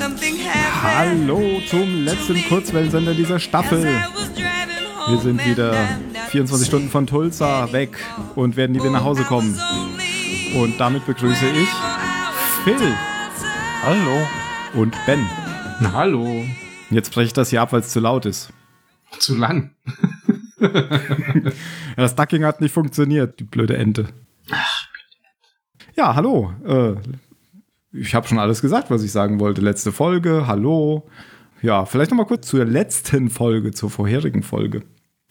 Hallo zum letzten Kurzwellensender dieser Staffel. Wir sind wieder 24 Stunden von Tulsa weg und werden nie wieder nach Hause kommen. Und damit begrüße ich Phil. Hallo. Und Ben. Hallo. Jetzt breche ich das hier ab, weil es zu laut ist. Zu lang. das Ducking hat nicht funktioniert, die blöde Ente. Ja, hallo. Äh, ich habe schon alles gesagt, was ich sagen wollte. Letzte Folge, hallo. Ja, vielleicht noch mal kurz zur letzten Folge, zur vorherigen Folge.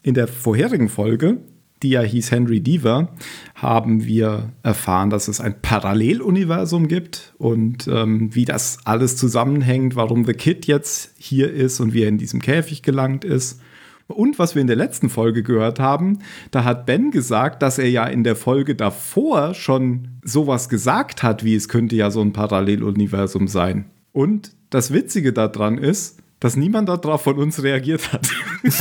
In der vorherigen Folge, die ja hieß Henry Deaver, haben wir erfahren, dass es ein Paralleluniversum gibt und ähm, wie das alles zusammenhängt, warum The Kid jetzt hier ist und wie er in diesem Käfig gelangt ist. Und was wir in der letzten Folge gehört haben, da hat Ben gesagt, dass er ja in der Folge davor schon sowas gesagt hat, wie es könnte ja so ein Paralleluniversum sein. Und das Witzige daran ist, dass niemand darauf von uns reagiert hat.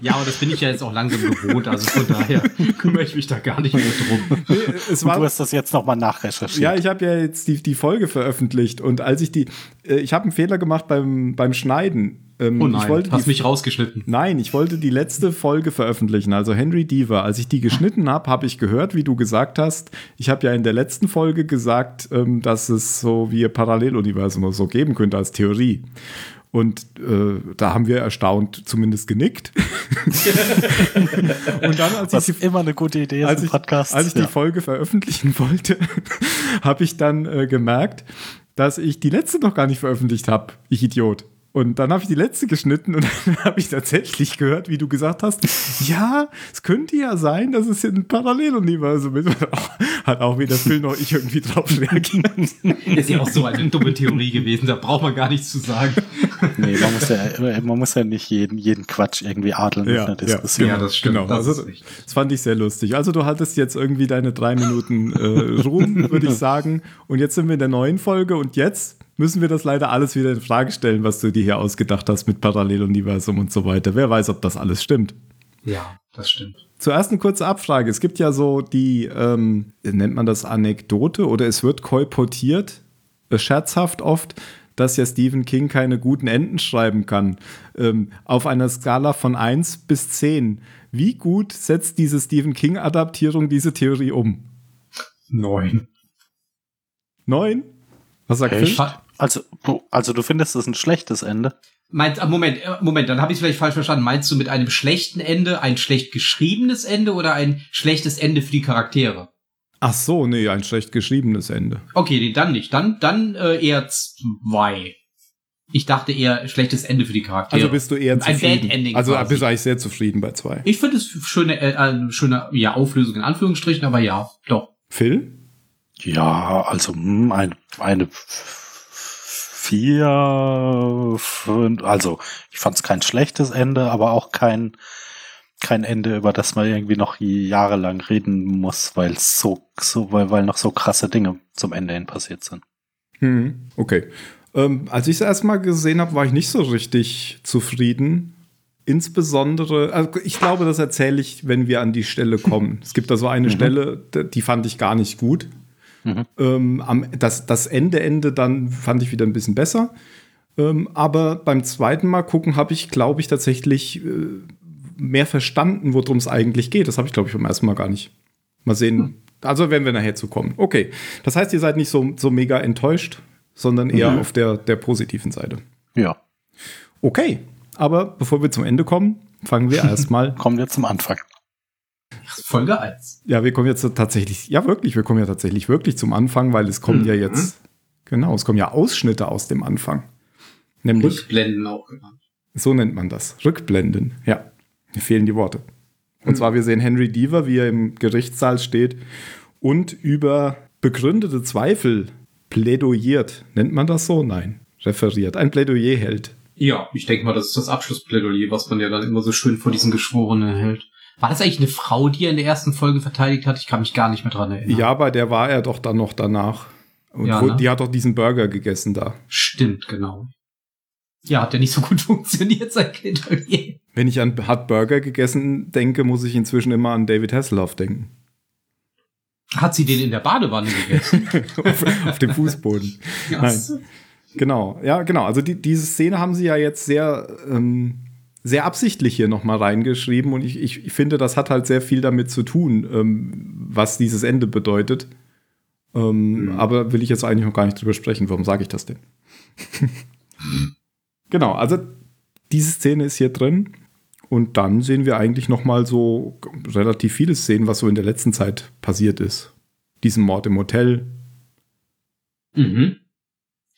ja, aber das bin ich ja jetzt auch langsam gewohnt, also von daher kümmere ich mich da gar nicht mehr drum. Nee, es war, du hast das jetzt nochmal nachrecherchiert. Ja, ich habe ja jetzt die, die Folge veröffentlicht und als ich die, ich habe einen Fehler gemacht beim, beim Schneiden ähm, oh nein, ich wollte hast die, mich rausgeschnitten. Nein, ich wollte die letzte Folge veröffentlichen, also Henry Deaver. Als ich die geschnitten habe, habe ich gehört, wie du gesagt hast. Ich habe ja in der letzten Folge gesagt, ähm, dass es so wie ein Paralleluniversum oder so geben könnte als Theorie. Und äh, da haben wir erstaunt zumindest genickt. und dann, als Was ich die, immer eine gute Idee als ich, Podcast. Als ich ja. die Folge veröffentlichen wollte, habe ich dann äh, gemerkt, dass ich die letzte noch gar nicht veröffentlicht habe. Ich Idiot. Und dann habe ich die letzte geschnitten und dann habe ich tatsächlich gehört, wie du gesagt hast, ja, es könnte ja sein, dass es ein Paralleluniversum ist. Hat auch weder Phil noch ich irgendwie drauf reagiert. Ist ja auch so eine dumme Theorie gewesen, da braucht man gar nichts zu sagen. Nee, man muss ja, man muss ja nicht jeden, jeden Quatsch irgendwie adeln ja, mit einer Diskussion. Ja, ja das stimmt. Genau. Das, also, das fand ich sehr lustig. Also du hattest jetzt irgendwie deine drei Minuten äh, Ruhm, würde ich sagen. Und jetzt sind wir in der neuen Folge und jetzt müssen wir das leider alles wieder in Frage stellen, was du dir hier ausgedacht hast mit Paralleluniversum und so weiter. Wer weiß, ob das alles stimmt. Ja, das stimmt. Zuerst eine kurze Abfrage. Es gibt ja so die, ähm, nennt man das Anekdote oder es wird kolportiert, äh, scherzhaft oft, dass ja Stephen King keine guten Enden schreiben kann. Ähm, auf einer Skala von 1 bis 10. Wie gut setzt diese Stephen King-Adaptierung diese Theorie um? Neun. Neun? Was sagt Phil? Also, also du findest es ein schlechtes Ende? Meinst, ah, Moment, äh, Moment, dann habe ich es vielleicht falsch verstanden. Meinst du mit einem schlechten Ende ein schlecht geschriebenes Ende oder ein schlechtes Ende für die Charaktere? Ach so, nee, ein schlecht geschriebenes Ende. Okay, nee, dann nicht. Dann, dann äh, eher zwei. Ich dachte eher schlechtes Ende für die Charaktere. Also bist du eher zufrieden? Ein Bad Ending. Also quasi. bist du eigentlich sehr zufrieden bei zwei. Ich finde es schöne, äh, schöne ja, Auflösung in Anführungsstrichen, aber ja, doch. Phil? Ja, also hm, ein, eine vier, fünf, also ich fand es kein schlechtes Ende, aber auch kein kein Ende, über das man irgendwie noch jahrelang reden muss, weil so, so weil, weil noch so krasse Dinge zum Ende hin passiert sind. Hm, okay. Ähm, als ich es erstmal gesehen habe, war ich nicht so richtig zufrieden. Insbesondere, also ich glaube, das erzähle ich, wenn wir an die Stelle kommen. Es gibt da so eine mhm. Stelle, die fand ich gar nicht gut. Mhm. Ähm, am, das, das Ende, Ende dann fand ich wieder ein bisschen besser. Ähm, aber beim zweiten Mal gucken habe ich, glaube ich, tatsächlich äh, mehr verstanden, worum es eigentlich geht. Das habe ich, glaube ich, beim ersten Mal gar nicht. Mal sehen. Mhm. Also werden wir nachher zu kommen. Okay. Das heißt, ihr seid nicht so, so mega enttäuscht, sondern eher mhm. auf der, der positiven Seite. Ja. Okay. Aber bevor wir zum Ende kommen, fangen wir erstmal. kommen wir zum Anfang. Folge 1. Ja, wir kommen jetzt tatsächlich, ja wirklich, wir kommen ja tatsächlich wirklich zum Anfang, weil es kommen mhm. ja jetzt, genau, es kommen ja Ausschnitte aus dem Anfang. Nämlich. Rückblenden auch genannt. So nennt man das. Rückblenden, ja. Mir fehlen die Worte. Und mhm. zwar, wir sehen Henry Deaver, wie er im Gerichtssaal steht und über begründete Zweifel plädoyiert. Nennt man das so? Nein. Referiert. Ein Plädoyer hält. Ja, ich denke mal, das ist das Abschlussplädoyer, was man ja dann immer so schön vor diesen Geschworenen hält. War das eigentlich eine Frau, die er in der ersten Folge verteidigt hat? Ich kann mich gar nicht mehr dran erinnern. Ja, bei der war er doch dann noch danach. Und ja, ne? die hat doch diesen Burger gegessen da. Stimmt, genau. Ja, hat der nicht so gut funktioniert, sein Plädoyer. Wenn ich an hat Burger gegessen denke, muss ich inzwischen immer an David Hasselhoff denken. Hat sie den in der Badewanne gegessen? auf, auf dem Fußboden. Nein. Genau, ja, genau. Also die, diese Szene haben sie ja jetzt sehr, ähm, sehr absichtlich hier nochmal reingeschrieben und ich, ich, ich, finde, das hat halt sehr viel damit zu tun, ähm, was dieses Ende bedeutet. Ähm, mhm. Aber will ich jetzt eigentlich noch gar nicht drüber sprechen. Warum sage ich das denn? genau, also diese Szene ist hier drin und dann sehen wir eigentlich nochmal so relativ viele Szenen, was so in der letzten Zeit passiert ist. Diesen Mord im Hotel. Mhm.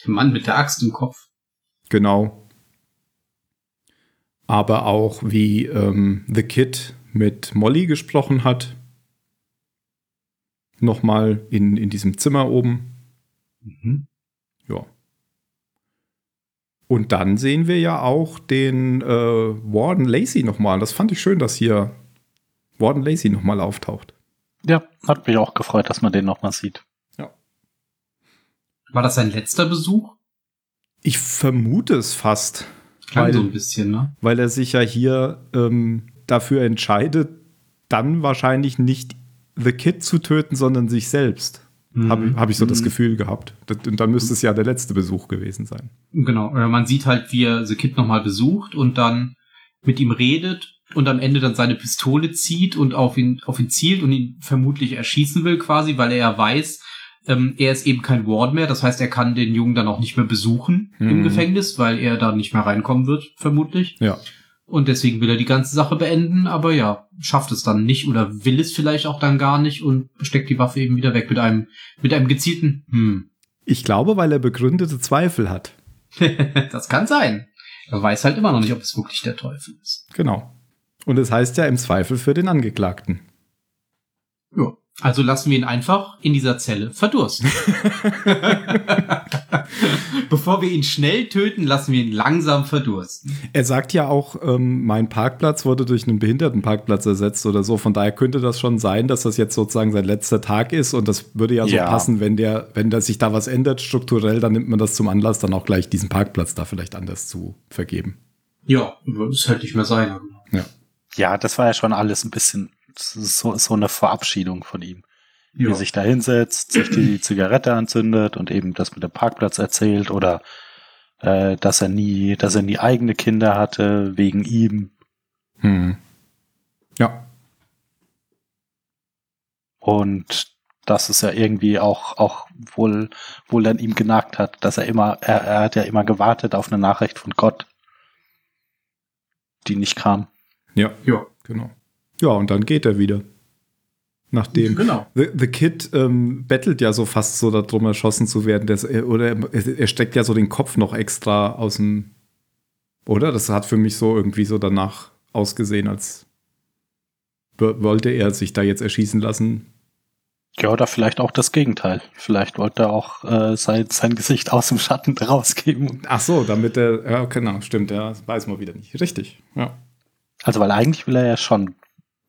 Der Mann mit der Axt im Kopf. Genau. Aber auch wie ähm, The Kid mit Molly gesprochen hat. Nochmal in, in diesem Zimmer oben. Mhm. Ja. Und dann sehen wir ja auch den äh, Warden Lacey nochmal. Das fand ich schön, dass hier Warden Lacey nochmal auftaucht. Ja, hat mich auch gefreut, dass man den nochmal sieht. War das sein letzter Besuch? Ich vermute es fast. Klang weil, so ein bisschen, ne? Weil er sich ja hier ähm, dafür entscheidet, dann wahrscheinlich nicht The Kid zu töten, sondern sich selbst. Mhm. Habe hab ich so mhm. das Gefühl gehabt. Und dann müsste es ja der letzte Besuch gewesen sein. Genau. Man sieht halt, wie er The Kid nochmal besucht und dann mit ihm redet und am Ende dann seine Pistole zieht und auf ihn, auf ihn zielt und ihn vermutlich erschießen will quasi, weil er ja weiß, ähm, er ist eben kein Ward mehr, das heißt, er kann den Jungen dann auch nicht mehr besuchen mhm. im Gefängnis, weil er da nicht mehr reinkommen wird, vermutlich. Ja. Und deswegen will er die ganze Sache beenden, aber ja, schafft es dann nicht oder will es vielleicht auch dann gar nicht und steckt die Waffe eben wieder weg mit einem, mit einem gezielten Hm. Ich glaube, weil er begründete Zweifel hat. das kann sein. Er weiß halt immer noch nicht, ob es wirklich der Teufel ist. Genau. Und es heißt ja im Zweifel für den Angeklagten. Ja. Also lassen wir ihn einfach in dieser Zelle verdursten. Bevor wir ihn schnell töten, lassen wir ihn langsam verdursten. Er sagt ja auch, ähm, mein Parkplatz wurde durch einen Behindertenparkplatz ersetzt oder so. Von daher könnte das schon sein, dass das jetzt sozusagen sein letzter Tag ist. Und das würde ja so ja. passen, wenn der, wenn da sich da was ändert strukturell, dann nimmt man das zum Anlass, dann auch gleich diesen Parkplatz da vielleicht anders zu vergeben. Ja, das hätte ich mir sein. Ja. Ja, das war ja schon alles ein bisschen so, so eine Verabschiedung von ihm. Ja. Wie er sich da hinsetzt, sich die Zigarette anzündet und eben das mit dem Parkplatz erzählt oder äh, dass er nie, dass er nie eigene Kinder hatte, wegen ihm. Hm. Ja. Und dass es ja irgendwie auch, auch wohl, wohl an ihm genagt hat, dass er immer, er, er hat ja immer gewartet auf eine Nachricht von Gott, die nicht kam. Ja, ja, genau. Ja, und dann geht er wieder. Nachdem genau. The, The Kid ähm, bettelt ja so fast so darum, erschossen zu werden. Das, oder er, er, steckt ja so den Kopf noch extra aus dem. Oder? Das hat für mich so irgendwie so danach ausgesehen, als wollte er sich da jetzt erschießen lassen. Ja, oder vielleicht auch das Gegenteil. Vielleicht wollte er auch äh, sein, sein Gesicht aus dem Schatten rausgeben. Ach so, damit er. Ja, genau, stimmt, ja, weiß man wieder nicht. Richtig, ja. Also, weil eigentlich will er ja schon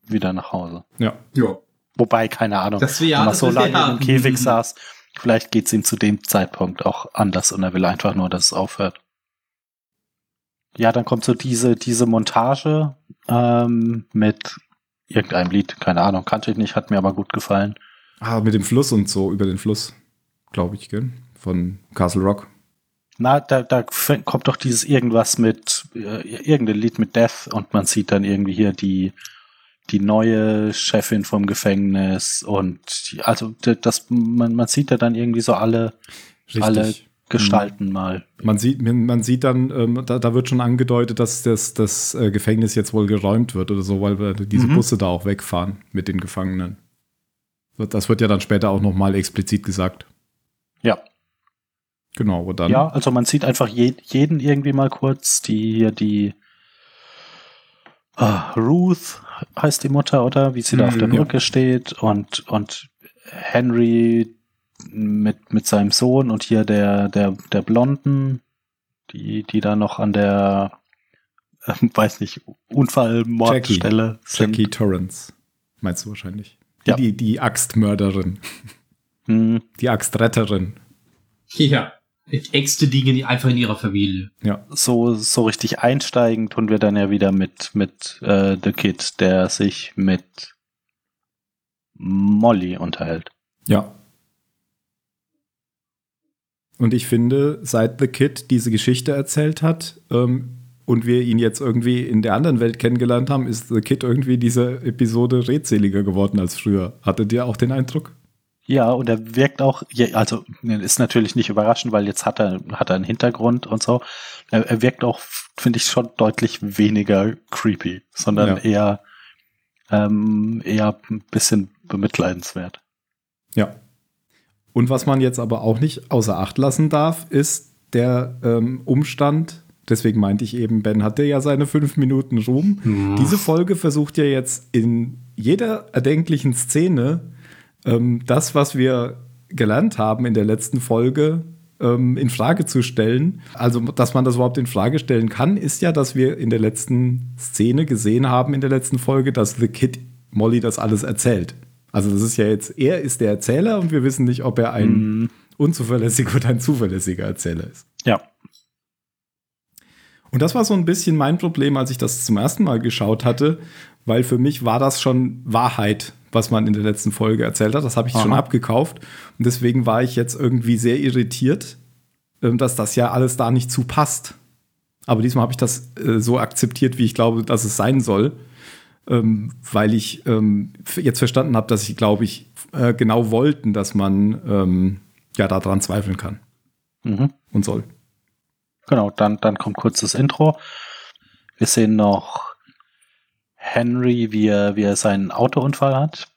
wieder nach Hause. Ja. Ja. Wobei, keine Ahnung, das wir, ja, wenn man so lange ja. im Käfig saß, vielleicht geht's ihm zu dem Zeitpunkt auch anders und er will einfach nur, dass es aufhört. Ja, dann kommt so diese, diese Montage ähm, mit irgendeinem Lied, keine Ahnung, kannte ich nicht, hat mir aber gut gefallen. Ah, mit dem Fluss und so, über den Fluss, glaube ich, gell? Von Castle Rock. Na, da, da kommt doch dieses irgendwas mit, äh, irgendein Lied mit Death und man sieht dann irgendwie hier die, die neue Chefin vom Gefängnis und also das man, man sieht ja dann irgendwie so alle Richtig. alle Gestalten mhm. mal. Man sieht, man sieht dann, ähm, da, da, wird schon angedeutet, dass das, das äh, Gefängnis jetzt wohl geräumt wird oder so, weil diese mhm. Busse da auch wegfahren mit den Gefangenen. Das wird ja dann später auch noch mal explizit gesagt. Ja. Genau, und dann. Ja, also man sieht einfach je, jeden irgendwie mal kurz, die hier die uh, Ruth heißt die Mutter, oder? Wie sie da auf der mhm, Brücke ja. steht und, und Henry mit, mit seinem Sohn und hier der, der, der Blonden, die, die da noch an der, äh, weiß nicht, Unfallmordstelle sind. Jackie Torrance, meinst du wahrscheinlich. Ja. Die, die Axtmörderin. Hm. Die Axtretterin. Ja. Äxte liegen einfach in ihrer Familie. Ja. So, so richtig einsteigen tun wir dann ja wieder mit, mit äh, The Kid, der sich mit Molly unterhält. Ja. Und ich finde, seit The Kid diese Geschichte erzählt hat ähm, und wir ihn jetzt irgendwie in der anderen Welt kennengelernt haben, ist The Kid irgendwie diese Episode redseliger geworden als früher. Hattet ihr auch den Eindruck? Ja, und er wirkt auch, also ist natürlich nicht überraschend, weil jetzt hat er, hat er einen Hintergrund und so. Er, er wirkt auch, finde ich, schon deutlich weniger creepy, sondern ja. eher, ähm, eher ein bisschen bemitleidenswert. Ja. Und was man jetzt aber auch nicht außer Acht lassen darf, ist der ähm, Umstand, deswegen meinte ich eben, Ben hatte ja seine fünf Minuten Ruhm. Mhm. Diese Folge versucht ja jetzt in jeder erdenklichen Szene ähm, das, was wir gelernt haben in der letzten Folge, ähm, in Frage zu stellen. Also, dass man das überhaupt in Frage stellen kann, ist ja, dass wir in der letzten Szene gesehen haben, in der letzten Folge, dass The Kid Molly das alles erzählt. Also, das ist ja jetzt, er ist der Erzähler und wir wissen nicht, ob er ein mhm. unzuverlässiger oder ein zuverlässiger Erzähler ist. Ja. Und das war so ein bisschen mein Problem, als ich das zum ersten Mal geschaut hatte, weil für mich war das schon Wahrheit, was man in der letzten Folge erzählt hat. Das habe ich Aha. schon abgekauft. Und deswegen war ich jetzt irgendwie sehr irritiert, ähm, dass das ja alles da nicht zu passt. Aber diesmal habe ich das äh, so akzeptiert, wie ich glaube, dass es sein soll. Ähm, weil ich ähm, jetzt verstanden habe, dass ich, glaube ich, äh, genau wollten, dass man ja daran zweifeln kann mhm. und soll. Genau, dann, dann kommt kurz das Intro. Wir sehen noch Henry, wie er, wie er seinen Autounfall hat.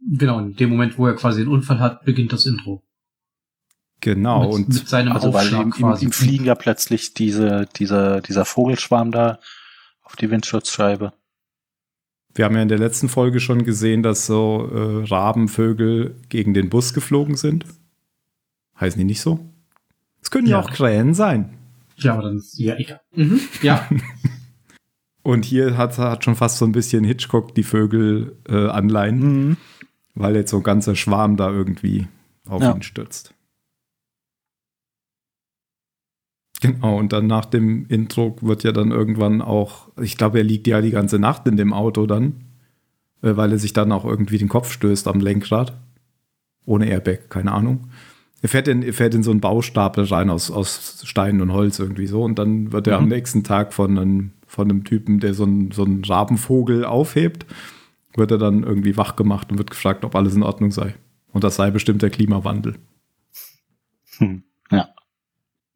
Genau, in dem Moment, wo er quasi einen Unfall hat, beginnt das Intro. Genau, mit, und mit seinem also weil ihm, ihm, ihm, fliegen ja plötzlich diese, dieser, dieser Vogelschwarm da auf die Windschutzscheibe. Wir haben ja in der letzten Folge schon gesehen, dass so äh, Rabenvögel gegen den Bus geflogen sind. Heißen die nicht so? Es können ja, ja auch Krähen sein. Ja, aber dann ist ja egal. Mhm. Ja. Und hier hat, hat schon fast so ein bisschen Hitchcock die Vögel äh, Anleihen, mhm. weil jetzt so ein ganzer Schwarm da irgendwie auf ja. ihn stürzt. Genau, und dann nach dem Intro wird ja dann irgendwann auch, ich glaube, er liegt ja die ganze Nacht in dem Auto dann, äh, weil er sich dann auch irgendwie den Kopf stößt am Lenkrad. Ohne Airbag, keine Ahnung. Er fährt in, er fährt in so einen Baustapel rein aus, aus Stein und Holz irgendwie so und dann wird er mhm. am nächsten Tag von einem von einem Typen, der so einen, so einen Rabenvogel aufhebt, wird er dann irgendwie wach gemacht und wird gefragt, ob alles in Ordnung sei. Und das sei bestimmt der Klimawandel. Hm, ja.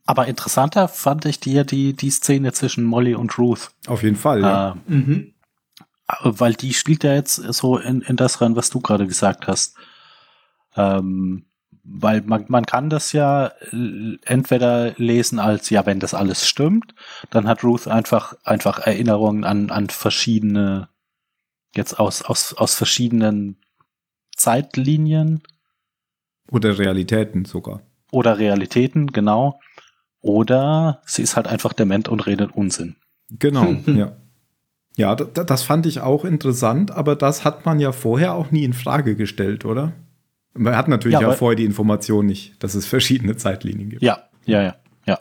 Aber interessanter fand ich dir die, die Szene zwischen Molly und Ruth. Auf jeden Fall, ja. Äh, mhm. Weil die spielt ja jetzt so in, in das rein, was du gerade gesagt hast. Ähm, weil man, man kann das ja äh, entweder lesen als, ja, wenn das alles stimmt, dann hat Ruth einfach, einfach Erinnerungen an, an verschiedene, jetzt aus, aus, aus verschiedenen Zeitlinien. Oder Realitäten sogar. Oder Realitäten, genau. Oder sie ist halt einfach dement und redet Unsinn. Genau, ja. Ja, das fand ich auch interessant, aber das hat man ja vorher auch nie in Frage gestellt, oder? Man hat natürlich ja, ja vorher die Information nicht, dass es verschiedene Zeitlinien gibt. Ja, ja, ja, ja.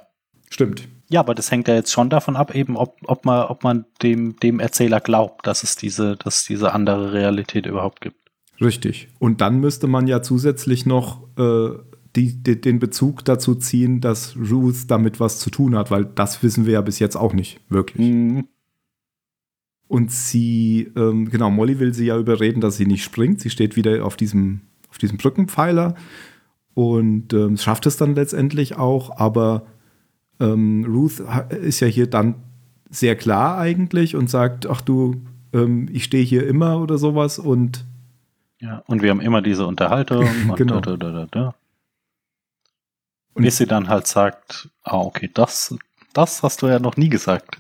Stimmt. Ja, aber das hängt ja jetzt schon davon ab, eben, ob, ob man, ob man dem, dem Erzähler glaubt, dass es diese, dass es diese andere Realität überhaupt gibt. Richtig. Und dann müsste man ja zusätzlich noch äh, die, die, den Bezug dazu ziehen, dass Ruth damit was zu tun hat, weil das wissen wir ja bis jetzt auch nicht wirklich. Mhm. Und sie, ähm, genau, Molly will sie ja überreden, dass sie nicht springt. Sie steht wieder auf diesem auf diesem Brückenpfeiler und ähm, schafft es dann letztendlich auch, aber ähm, Ruth ist ja hier dann sehr klar eigentlich und sagt, ach du, ähm, ich stehe hier immer oder sowas und ja, und wir haben immer diese Unterhaltung und genau. da, da, da, da. Und bis sie dann halt sagt, ah, okay, das, das hast du ja noch nie gesagt.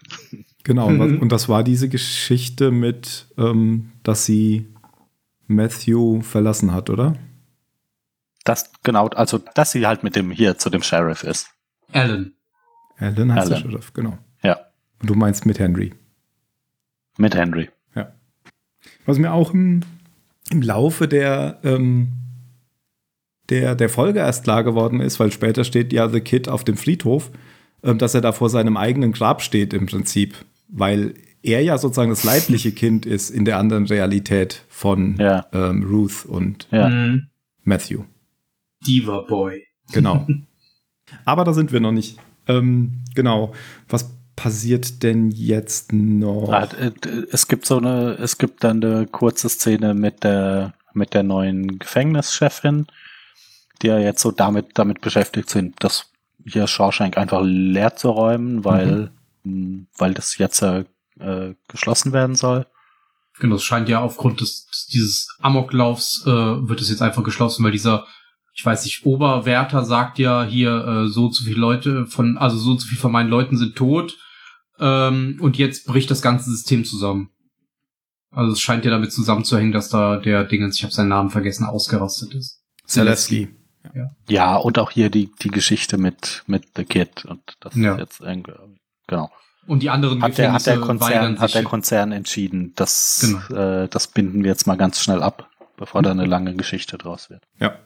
Genau, mhm. und das war diese Geschichte mit, ähm, dass sie Matthew verlassen hat, oder? Das, genau, also, dass sie halt mit dem hier zu dem Sheriff ist. Alan. Alan heißt Alan. der Sheriff, genau. Ja. Und du meinst mit Henry. Mit Henry. Ja. Was mir auch im, im Laufe der, ähm, der, der Folge erst klar geworden ist, weil später steht ja The Kid auf dem Friedhof, ähm, dass er da vor seinem eigenen Grab steht im Prinzip, weil er ja sozusagen das leibliche Kind ist in der anderen Realität von ja. ähm, Ruth und ja. Mhm. Matthew. Diva Boy. Genau. Aber da sind wir noch nicht. Ähm, genau. Was passiert denn jetzt noch? Ah, es gibt so eine, es gibt dann eine kurze Szene mit der, mit der neuen Gefängnischefin, die ja jetzt so damit, damit beschäftigt sind, das hier Shawshank einfach leer zu räumen, weil, mhm. weil das jetzt äh, geschlossen werden soll. Genau, es scheint ja aufgrund des, dieses Amoklaufs äh, wird es jetzt einfach geschlossen, weil dieser, ich weiß nicht, Oberwärter sagt ja hier, äh, so zu viele Leute von, also so zu viel von meinen Leuten sind tot ähm, und jetzt bricht das ganze System zusammen. Also es scheint ja damit zusammenzuhängen, dass da der Dingens, ich habe seinen Namen vergessen, ausgerastet ist. Zelensky. Ja. ja, und auch hier die, die Geschichte mit, mit The Kid und das ja. ist jetzt irgendwie, genau. Und die anderen hat der, hat der Konzern, hat der Konzern entschieden, dass genau. äh, das binden wir jetzt mal ganz schnell ab, bevor da eine lange Geschichte draus wird. Ja.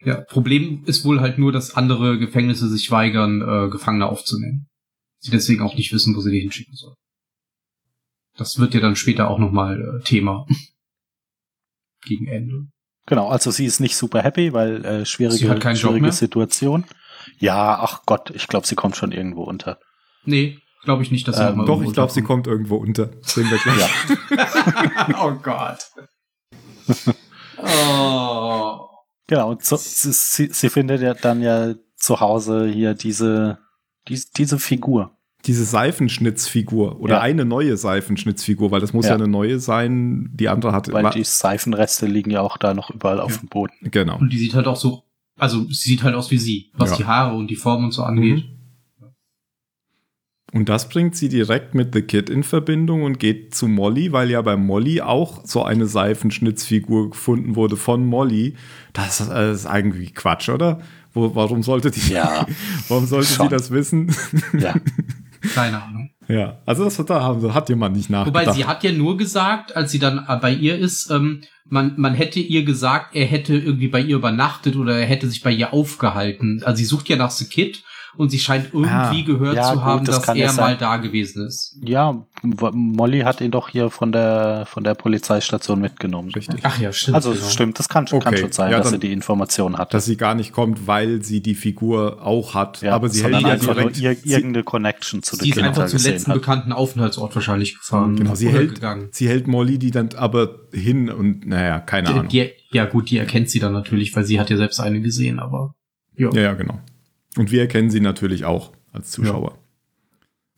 Ja, Problem ist wohl halt nur, dass andere Gefängnisse sich weigern, äh, Gefangene aufzunehmen. Sie deswegen auch nicht wissen, wo sie die hinschicken sollen. Das wird ja dann später auch nochmal äh, Thema. Gegen Ende. Genau, also sie ist nicht super happy, weil äh, schwierige, schwierige Situation. Ja, ach Gott, ich glaube, sie kommt schon irgendwo unter. Nee, Glaube ich nicht, dass sie ähm, Doch, ich glaube, sie kommt irgendwo unter. Sehen wir gleich. Oh Gott. oh. Genau, und so, sie, sie findet ja dann ja zu Hause hier diese, die, diese Figur. Diese Seifenschnitzfigur oder ja. eine neue Seifenschnitzfigur, weil das muss ja. ja, eine neue sein, die andere hat. Weil die Seifenreste liegen ja auch da noch überall ja. auf dem Boden. Genau. Und die sieht halt auch so, also sie sieht halt aus wie sie, was die Haare und die Form und so angeht. Mhm. Und das bringt sie direkt mit The Kid in Verbindung und geht zu Molly, weil ja bei Molly auch so eine Seifenschnitzfigur gefunden wurde von Molly. Das ist, das ist irgendwie Quatsch, oder? Wo, warum sollte die, ja, warum sollte sie das wissen? Ja. Keine Ahnung. Ja, also das hat, da hat jemand nicht nachgedacht. Wobei sie hat ja nur gesagt, als sie dann bei ihr ist, ähm, man, man hätte ihr gesagt, er hätte irgendwie bei ihr übernachtet oder er hätte sich bei ihr aufgehalten. Also sie sucht ja nach The Kid und sie scheint irgendwie ah, gehört ja, zu haben, gut, das dass er mal da gewesen ist. Ja, Molly hat ihn doch hier von der von der Polizeistation mitgenommen. Richtig. Ach ja, stimmt. Also genau. stimmt, das kann, okay. kann schon sein, ja, dass sie die Information hat. Dass sie gar nicht kommt, weil sie die Figur auch hat. Ja, aber sie hält ja direkt ir irgendeine Connection zu der Sie ist einfach zum letzten hat. bekannten Aufenthaltsort wahrscheinlich gefahren. Genau, sie hält, gegangen. sie hält Molly die dann aber hin und naja, keine die, Ahnung. Die, ja gut, die erkennt sie dann natürlich, weil sie hat ja selbst eine gesehen, aber ja. Ja, ja, genau. Und wir erkennen sie natürlich auch als Zuschauer. Ja.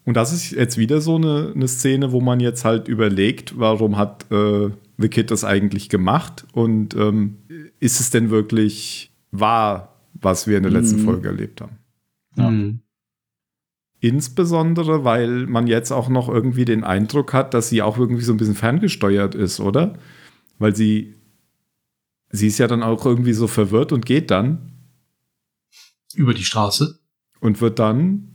Und das ist jetzt wieder so eine, eine, Szene, wo man jetzt halt überlegt, warum hat äh, The Kid das eigentlich gemacht und ähm, ist es denn wirklich wahr, was wir in der letzten mhm. Folge erlebt haben? Ja. Mhm. Insbesondere, weil man jetzt auch noch irgendwie den Eindruck hat, dass sie auch irgendwie so ein bisschen ferngesteuert ist, oder? Weil sie, sie ist ja dann auch irgendwie so verwirrt und geht dann über die Straße. Und wird dann,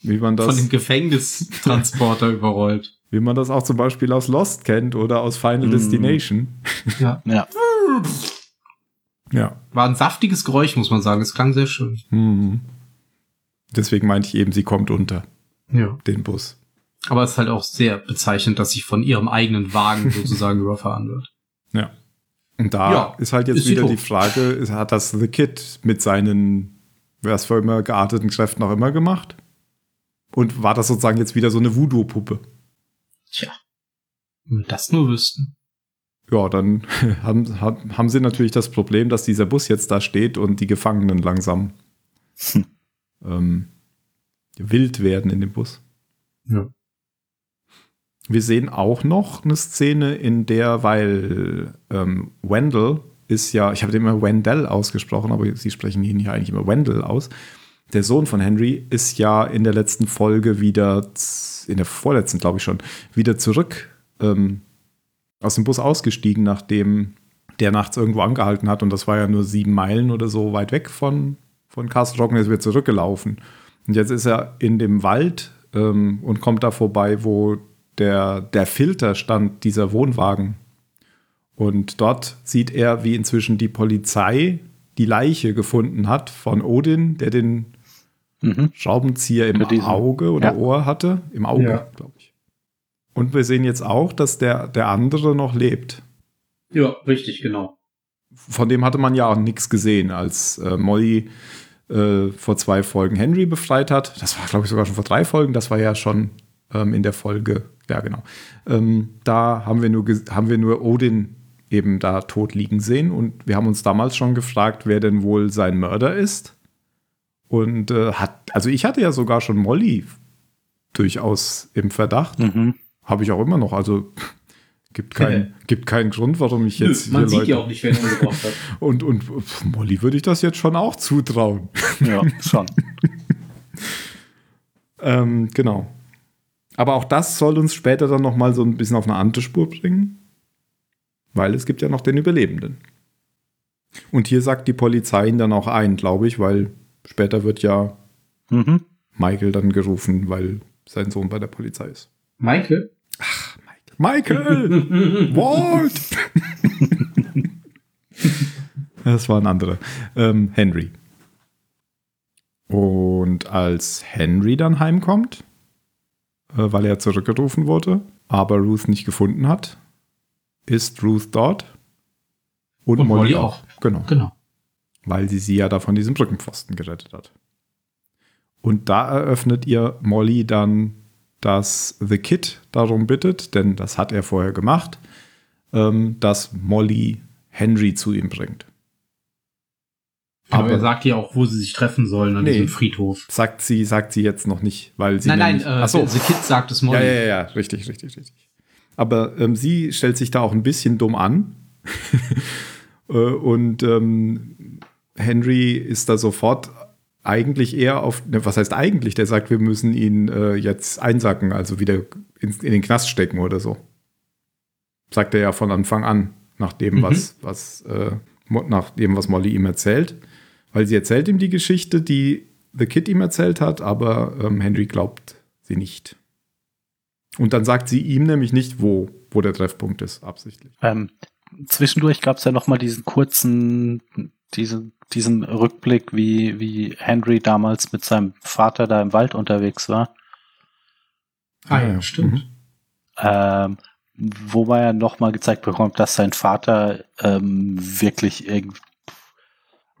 wie man das. Von dem Gefängnistransporter überrollt. Wie man das auch zum Beispiel aus Lost kennt oder aus Final mm. Destination. Ja. ja. Ja. War ein saftiges Geräusch, muss man sagen. Es klang sehr schön. Mhm. Deswegen meinte ich eben, sie kommt unter ja. den Bus. Aber es ist halt auch sehr bezeichnend, dass sie von ihrem eigenen Wagen sozusagen überfahren wird. Ja. Und da ja, ist halt jetzt ist wieder die Frage, hat das The Kid mit seinen was für immer gearteten Kräften auch immer gemacht? Und war das sozusagen jetzt wieder so eine Voodoo-Puppe? Tja, wenn wir das nur wüssten. Ja, dann haben, haben sie natürlich das Problem, dass dieser Bus jetzt da steht und die Gefangenen langsam hm. ähm, wild werden in dem Bus. Ja. Wir sehen auch noch eine Szene, in der, weil ähm, Wendell ist ja, ich habe den immer Wendell ausgesprochen, aber sie sprechen ihn hier eigentlich immer Wendell aus. Der Sohn von Henry ist ja in der letzten Folge wieder, in der vorletzten glaube ich schon, wieder zurück ähm, aus dem Bus ausgestiegen, nachdem der nachts irgendwo angehalten hat und das war ja nur sieben Meilen oder so weit weg von, von Castle Rock und ist wieder zurückgelaufen. Und jetzt ist er in dem Wald ähm, und kommt da vorbei, wo der, der Filter stand, dieser Wohnwagen und dort sieht er, wie inzwischen die Polizei die Leiche gefunden hat von Odin, der den mhm. Schraubenzieher im Auge oder ja. Ohr hatte. Im Auge, ja. glaube ich. Und wir sehen jetzt auch, dass der, der andere noch lebt. Ja, richtig, genau. von dem hatte man ja auch nichts gesehen, als äh, Molly äh, vor zwei Folgen Henry befreit hat. Das war, glaube ich, sogar schon vor drei Folgen. Das war ja schon ähm, in der Folge, ja genau. Ähm, da haben wir, nur haben wir nur Odin eben da tot liegen sehen und wir haben uns damals schon gefragt, wer denn wohl sein Mörder ist. Und äh, hat, also ich hatte ja sogar schon Molly durchaus im Verdacht. Mhm. Habe ich auch immer noch. Also gibt, kein, gibt keinen Grund, warum ich jetzt. Nö, man sieht Leute ja auch nicht, wer ihn umgebracht hat. und, und pf, Molly würde ich das jetzt schon auch zutrauen. Ja, schon. ähm, genau. Aber auch das soll uns später dann noch mal so ein bisschen auf eine andere Spur bringen. Weil es gibt ja noch den Überlebenden. Und hier sagt die Polizei ihn dann auch ein, glaube ich, weil später wird ja mhm. Michael dann gerufen, weil sein Sohn bei der Polizei ist. Michael? Ach, Michael! Michael! Walt! das war ein anderer. Ähm, Henry. Und als Henry dann heimkommt, äh, weil er zurückgerufen wurde, aber Ruth nicht gefunden hat, ist Ruth dort. Und, und Molly, Molly auch. Genau. genau. Weil sie sie ja da von diesem Brückenpfosten gerettet hat. Und da eröffnet ihr Molly dann, dass The Kid darum bittet, denn das hat er vorher gemacht, ähm, dass Molly Henry zu ihm bringt. Aber, er sagt ja auch, wo sie sich treffen sollen an nee, diesem Friedhof. Sagt sie, sagt sie jetzt noch nicht, weil sie. Nein, nein, äh, so. The Kid sagt es Molly. Ja, ja, ja, richtig, richtig, richtig. Aber ähm, sie stellt sich da auch ein bisschen dumm an. Äh, und ähm, Henry ist da sofort eigentlich eher auf, ne, was heißt eigentlich? Der sagt, wir müssen ihn äh, jetzt einsacken, also wieder in, in, den Knast stecken oder so. Sagt er ja von Anfang an, nach dem, mhm. was, was, äh, nach dem, was Molly ihm erzählt. Weil sie erzählt ihm die Geschichte, die The Kid ihm erzählt hat, aber ähm, Henry glaubt sie nicht. Und dann sagt sie ihm nämlich nicht, wo, wo der Treffpunkt ist, absichtlich. Ähm, zwischendurch gab es ja noch mal diesen kurzen, diesen diesen Rückblick, wie, wie Henry damals mit seinem Vater da im Wald unterwegs war. Ah ja, stimmt. Mhm. Ähm, wo man ja nochmal gezeigt bekommt, dass sein Vater ähm, wirklich irgendwie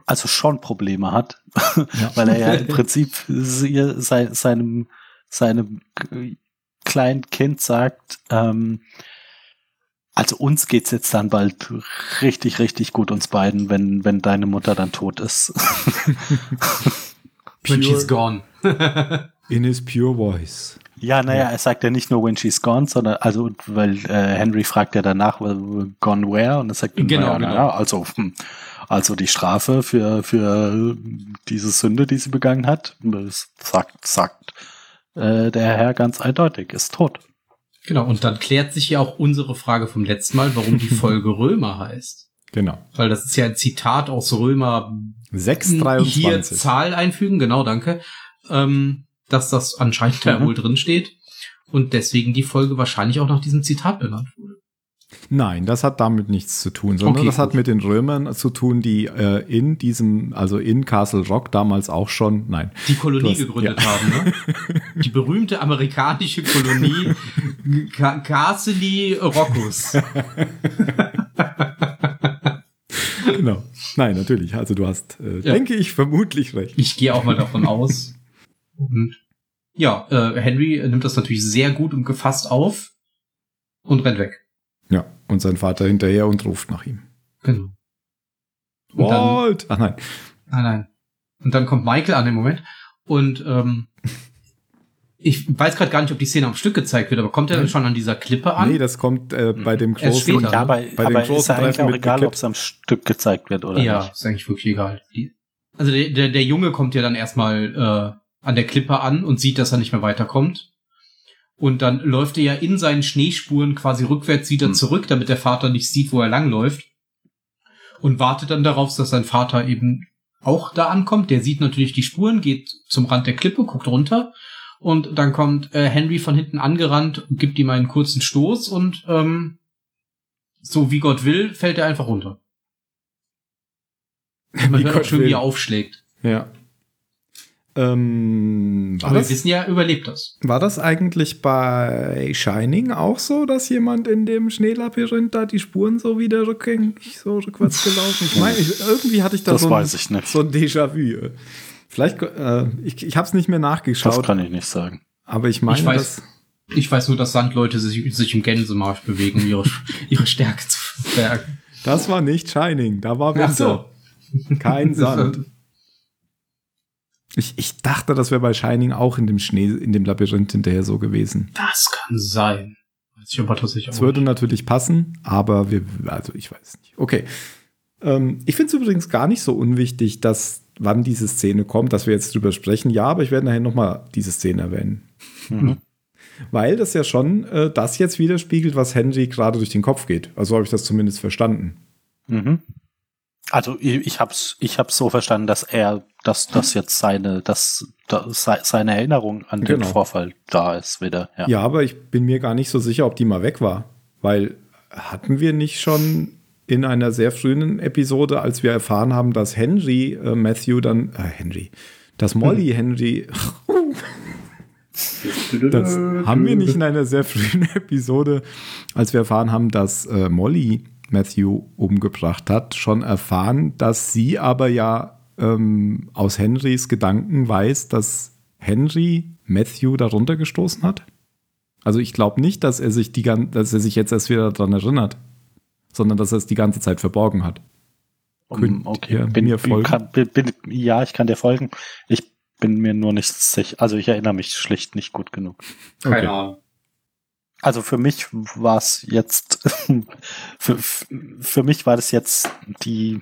also schon Probleme hat, ja. weil er ja im Prinzip sein, seinem, seinem kleinen Kind sagt, ähm, also uns geht's jetzt dann bald richtig, richtig gut, uns beiden, wenn, wenn deine Mutter dann tot ist. when she's gone. in his pure voice. Ja, naja, er sagt ja nicht nur when she's gone, sondern, also, weil äh, Henry fragt ja danach, gone where? Und er sagt, genau, naja, genau. Naja, also, hm, also die Strafe für, für diese Sünde, die sie begangen hat, sagt, sagt äh, der Herr ganz eindeutig, ist tot. Genau, und dann klärt sich ja auch unsere Frage vom letzten Mal, warum die Folge Römer heißt. Genau. Weil das ist ja ein Zitat aus Römer 623. Hier Zahl einfügen, genau, danke. Ähm, dass das anscheinend mhm. da wohl drin steht. Und deswegen die Folge wahrscheinlich auch nach diesem Zitat benannt wurde. Nein, das hat damit nichts zu tun, sondern okay, das gut. hat mit den Römern zu tun, die äh, in diesem, also in Castle Rock damals auch schon, nein. Die Kolonie hast, gegründet ja. haben, ne? Die berühmte amerikanische Kolonie Castle Rockus. genau. Nein, natürlich. Also du hast, äh, ja. denke ich, vermutlich recht. Ich gehe auch mal davon aus. Und ja, äh, Henry nimmt das natürlich sehr gut und gefasst auf und rennt weg. Ja, und sein Vater hinterher und ruft nach ihm. Genau. Und Walt! Ach nein. Nein, nein. Und dann kommt Michael an im Moment und ähm, ich weiß gerade gar nicht, ob die Szene am Stück gezeigt wird, aber kommt er dann schon an dieser Klippe an? Nee, das kommt äh, bei dem großen später, Ja, bei, bei aber dem großen ist ja eigentlich auch egal, ob es am Stück gezeigt wird oder ja, nicht. Ja, ist eigentlich wirklich egal. Also der, der, der Junge kommt ja dann erstmal äh, an der Klippe an und sieht, dass er nicht mehr weiterkommt. Und dann läuft er ja in seinen Schneespuren quasi rückwärts wieder hm. zurück, damit der Vater nicht sieht, wo er langläuft. Und wartet dann darauf, dass sein Vater eben auch da ankommt. Der sieht natürlich die Spuren, geht zum Rand der Klippe, guckt runter. Und dann kommt äh, Henry von hinten angerannt, gibt ihm einen kurzen Stoß und ähm, so wie Gott will, fällt er einfach runter. Man wie hört Gott schön, will. wie er aufschlägt. Ja. Ähm, war, Aber wir das, wissen ja, er überlebt das. war das eigentlich bei Shining auch so, dass jemand in dem Schneelabyrinth da die Spuren so wieder rückgängig, so rückwärts gelaufen? Ich meine, irgendwie hatte ich da Das so, ein, weiß ich nicht. so ein Déjà-vu. Vielleicht, äh, ich, ich habe es nicht mehr Das nachgeschaut, kann ich nicht sagen. aber ich meine, Ich weiß. Ich weiß nur, dass Sandleute sich, sich im Gänsemarsch bewegen, um ihre, ihre Stärke zu verstärken. das war nicht Shining, da war Ach Winter. so. Kein Sand. Ich, ich dachte, das wäre bei Shining auch in dem Schnee, in dem Labyrinth hinterher so gewesen. Das kann sein. Weiß ich aber tatsächlich Es würde nicht. natürlich passen, aber wir, also ich weiß nicht. Okay. Ähm, ich finde es übrigens gar nicht so unwichtig, dass wann diese Szene kommt, dass wir jetzt drüber sprechen. Ja, aber ich werde nachher nochmal diese Szene erwähnen. Mhm. Weil das ja schon äh, das jetzt widerspiegelt, was Henry gerade durch den Kopf geht. Also habe ich das zumindest verstanden. Mhm. Also ich, hab's, ich hab's so verstanden, dass er, dass das jetzt seine, dass, dass se- seine Erinnerung an den Genau. Vorfall da ist wieder. Ja. Ja, aber ich bin mir gar nicht so sicher, ob die mal weg war. Weil hatten wir nicht schon in einer sehr frühen Episode, als wir erfahren haben, dass Henry äh, Matthew dann, äh, Henry, dass Molly Henry, das haben wir nicht in einer sehr frühen Episode, als wir erfahren haben, dass äh, Molly Matthew umgebracht hat, schon erfahren, dass sie aber ja ähm, aus Henrys Gedanken weiß, dass Henry Matthew darunter gestoßen hat? Also ich glaube nicht, dass er sich die gan- dass er sich jetzt erst wieder daran erinnert, sondern dass er es die ganze Zeit verborgen hat. Könnt ihr bin, mir folgen? Kann, bin, bin, ja, ich kann dir folgen. Ich bin mir nur nicht sicher. Also ich erinnere mich schlicht nicht gut genug. Keine Okay. Ahnung. Also für mich war es jetzt, für, für mich war das jetzt die,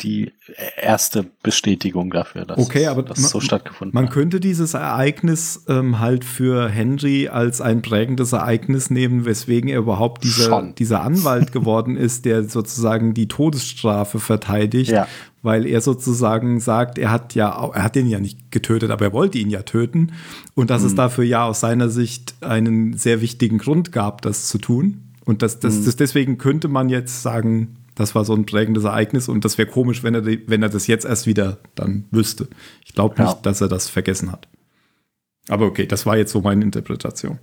die erste Bestätigung dafür, dass Okay, aber das ma- so stattgefunden Man hat. könnte dieses Ereignis ähm, halt für Henry als ein prägendes Ereignis nehmen, weswegen er überhaupt dieser, Schon. dieser Anwalt geworden ist, der sozusagen die Todesstrafe verteidigt, Ja. Weil er sozusagen sagt, er hat ja, er hat den ja nicht getötet, aber er wollte ihn ja töten und dass Mhm. es dafür ja aus seiner Sicht einen sehr wichtigen Grund gab, das zu tun. Und das, das, Mhm. das deswegen könnte man jetzt sagen, das war so ein prägendes Ereignis und das wäre komisch, wenn er, wenn er das jetzt erst wieder dann wüsste. Ich glaube nicht, Ja. dass er das vergessen hat. Aber okay, das war jetzt so meine Interpretation.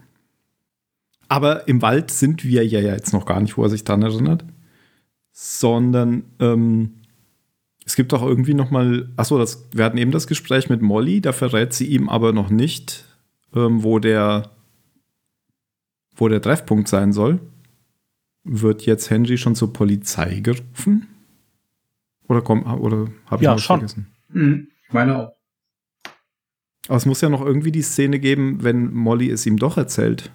Aber im Wald sind wir ja jetzt noch gar nicht, wo er sich dran erinnert, sondern ähm, es gibt auch irgendwie noch mal, achso, das, wir hatten eben das Gespräch mit Molly, da verrät sie ihm aber noch nicht, ähm, wo der wo der Treffpunkt sein soll. Wird jetzt Henry schon zur Polizei gerufen? Oder komm, oder habe ich Ja, was schon. vergessen? Mhm. Ich meine auch. Aber es muss ja noch irgendwie die Szene geben, wenn Molly es ihm doch erzählt.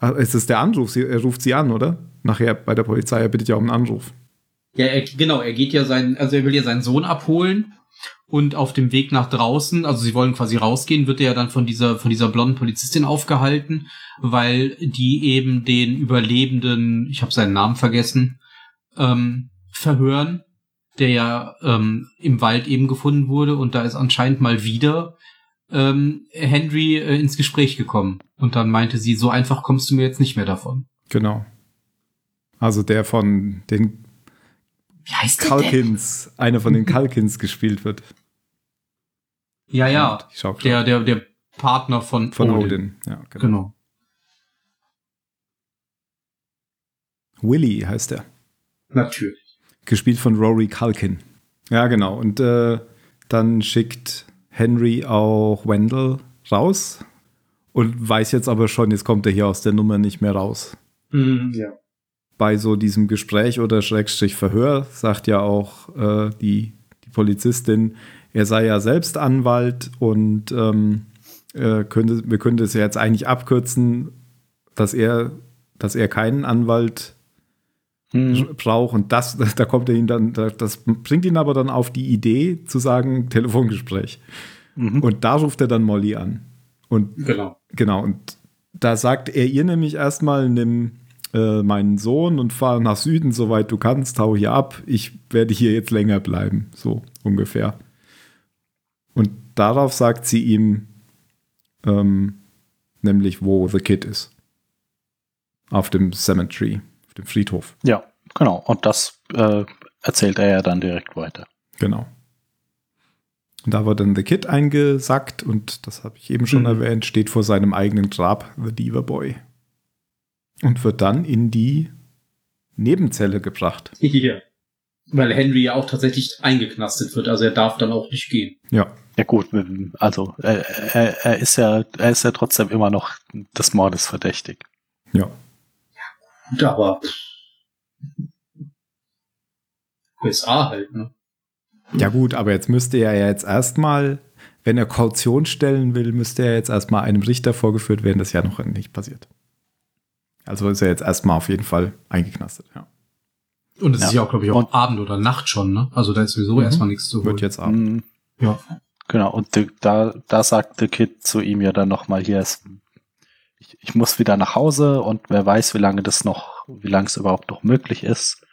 Ah, Es ist der Anruf, er ruft sie an, oder? Nachher bei der Polizei, er bittet ja um einen Anruf. Ja, er, genau, er geht ja sein, also er will ja seinen Sohn abholen und auf dem Weg nach draußen, also sie wollen quasi rausgehen, wird er ja dann von dieser, von dieser blonden Polizistin aufgehalten, weil die eben den Überlebenden, ich habe seinen Namen vergessen, ähm, verhören, der ja ähm, im Wald eben gefunden wurde und da ist anscheinend mal wieder ähm, Henry äh, ins Gespräch gekommen und dann meinte sie, so einfach kommst du mir jetzt nicht mehr davon. Genau. Also der von den Wie heißt der denn? Kalkins, einer von den Kalkins gespielt wird. Ja, ja, Ich schau der, der, der Partner von, von Odin. Ja, genau. Genau. Willy heißt er. Natürlich. Gespielt von Rory Culkin. Ja, genau. Und äh, dann schickt Henry auch Wendell raus und weiß jetzt aber schon, jetzt kommt er hier aus der Nummer nicht mehr raus. ja. Bei so diesem Gespräch oder Schrägstrich Verhör sagt ja auch äh, die, die Polizistin, er sei ja selbst Anwalt und ähm, äh, könnte, wir könnten es ja jetzt eigentlich abkürzen, dass er, dass er keinen Anwalt Mhm. braucht und das, da kommt er ihn dann, das bringt ihn aber dann auf die Idee zu sagen, Telefongespräch. Mhm. Und da ruft er dann Molly an. Und Genau. genau, und da sagt er ihr nämlich erstmal, nimm äh, meinen Sohn und fahr nach Süden, soweit du kannst, hau hier ab, ich werde hier jetzt länger bleiben, so ungefähr. Und darauf sagt sie ihm, ähm, nämlich wo The Kid ist. Auf dem Cemetery, auf dem Friedhof. Ja, genau. Und das äh, erzählt er ja dann direkt weiter. Genau. Und da wird dann The Kid eingesackt und das habe ich eben schon Mhm. erwähnt, steht vor seinem eigenen Grab, The Diva Boy. Und wird dann in die Nebenzelle gebracht. Ja. Weil Henry ja auch tatsächlich eingeknastet wird, also er darf dann auch nicht gehen. Ja. Ja gut, also er, er, er ist ja, er ist ja trotzdem immer noch des Mordes verdächtig. Ja. Gut, aber USA halt, ne? Ja gut, aber jetzt müsste er ja jetzt erstmal, wenn er Kaution stellen will, müsste er jetzt erstmal einem Richter vorgeführt werden, das ist ja noch nicht passiert. Also ist er jetzt erstmal auf jeden Fall eingeknastet, ja. Und es Ja. ist ja auch, glaube ich, auch Und- Abend oder Nacht schon, ne? Also da ist sowieso Mhm. erstmal nichts zu holen. Wird jetzt ab. Mhm. Ja. Genau, und die, da, da sagt der Kid zu ihm ja dann nochmal hier, es, ich, ich muss wieder nach Hause und wer weiß, wie lange das noch, wie lange es überhaupt noch möglich ist.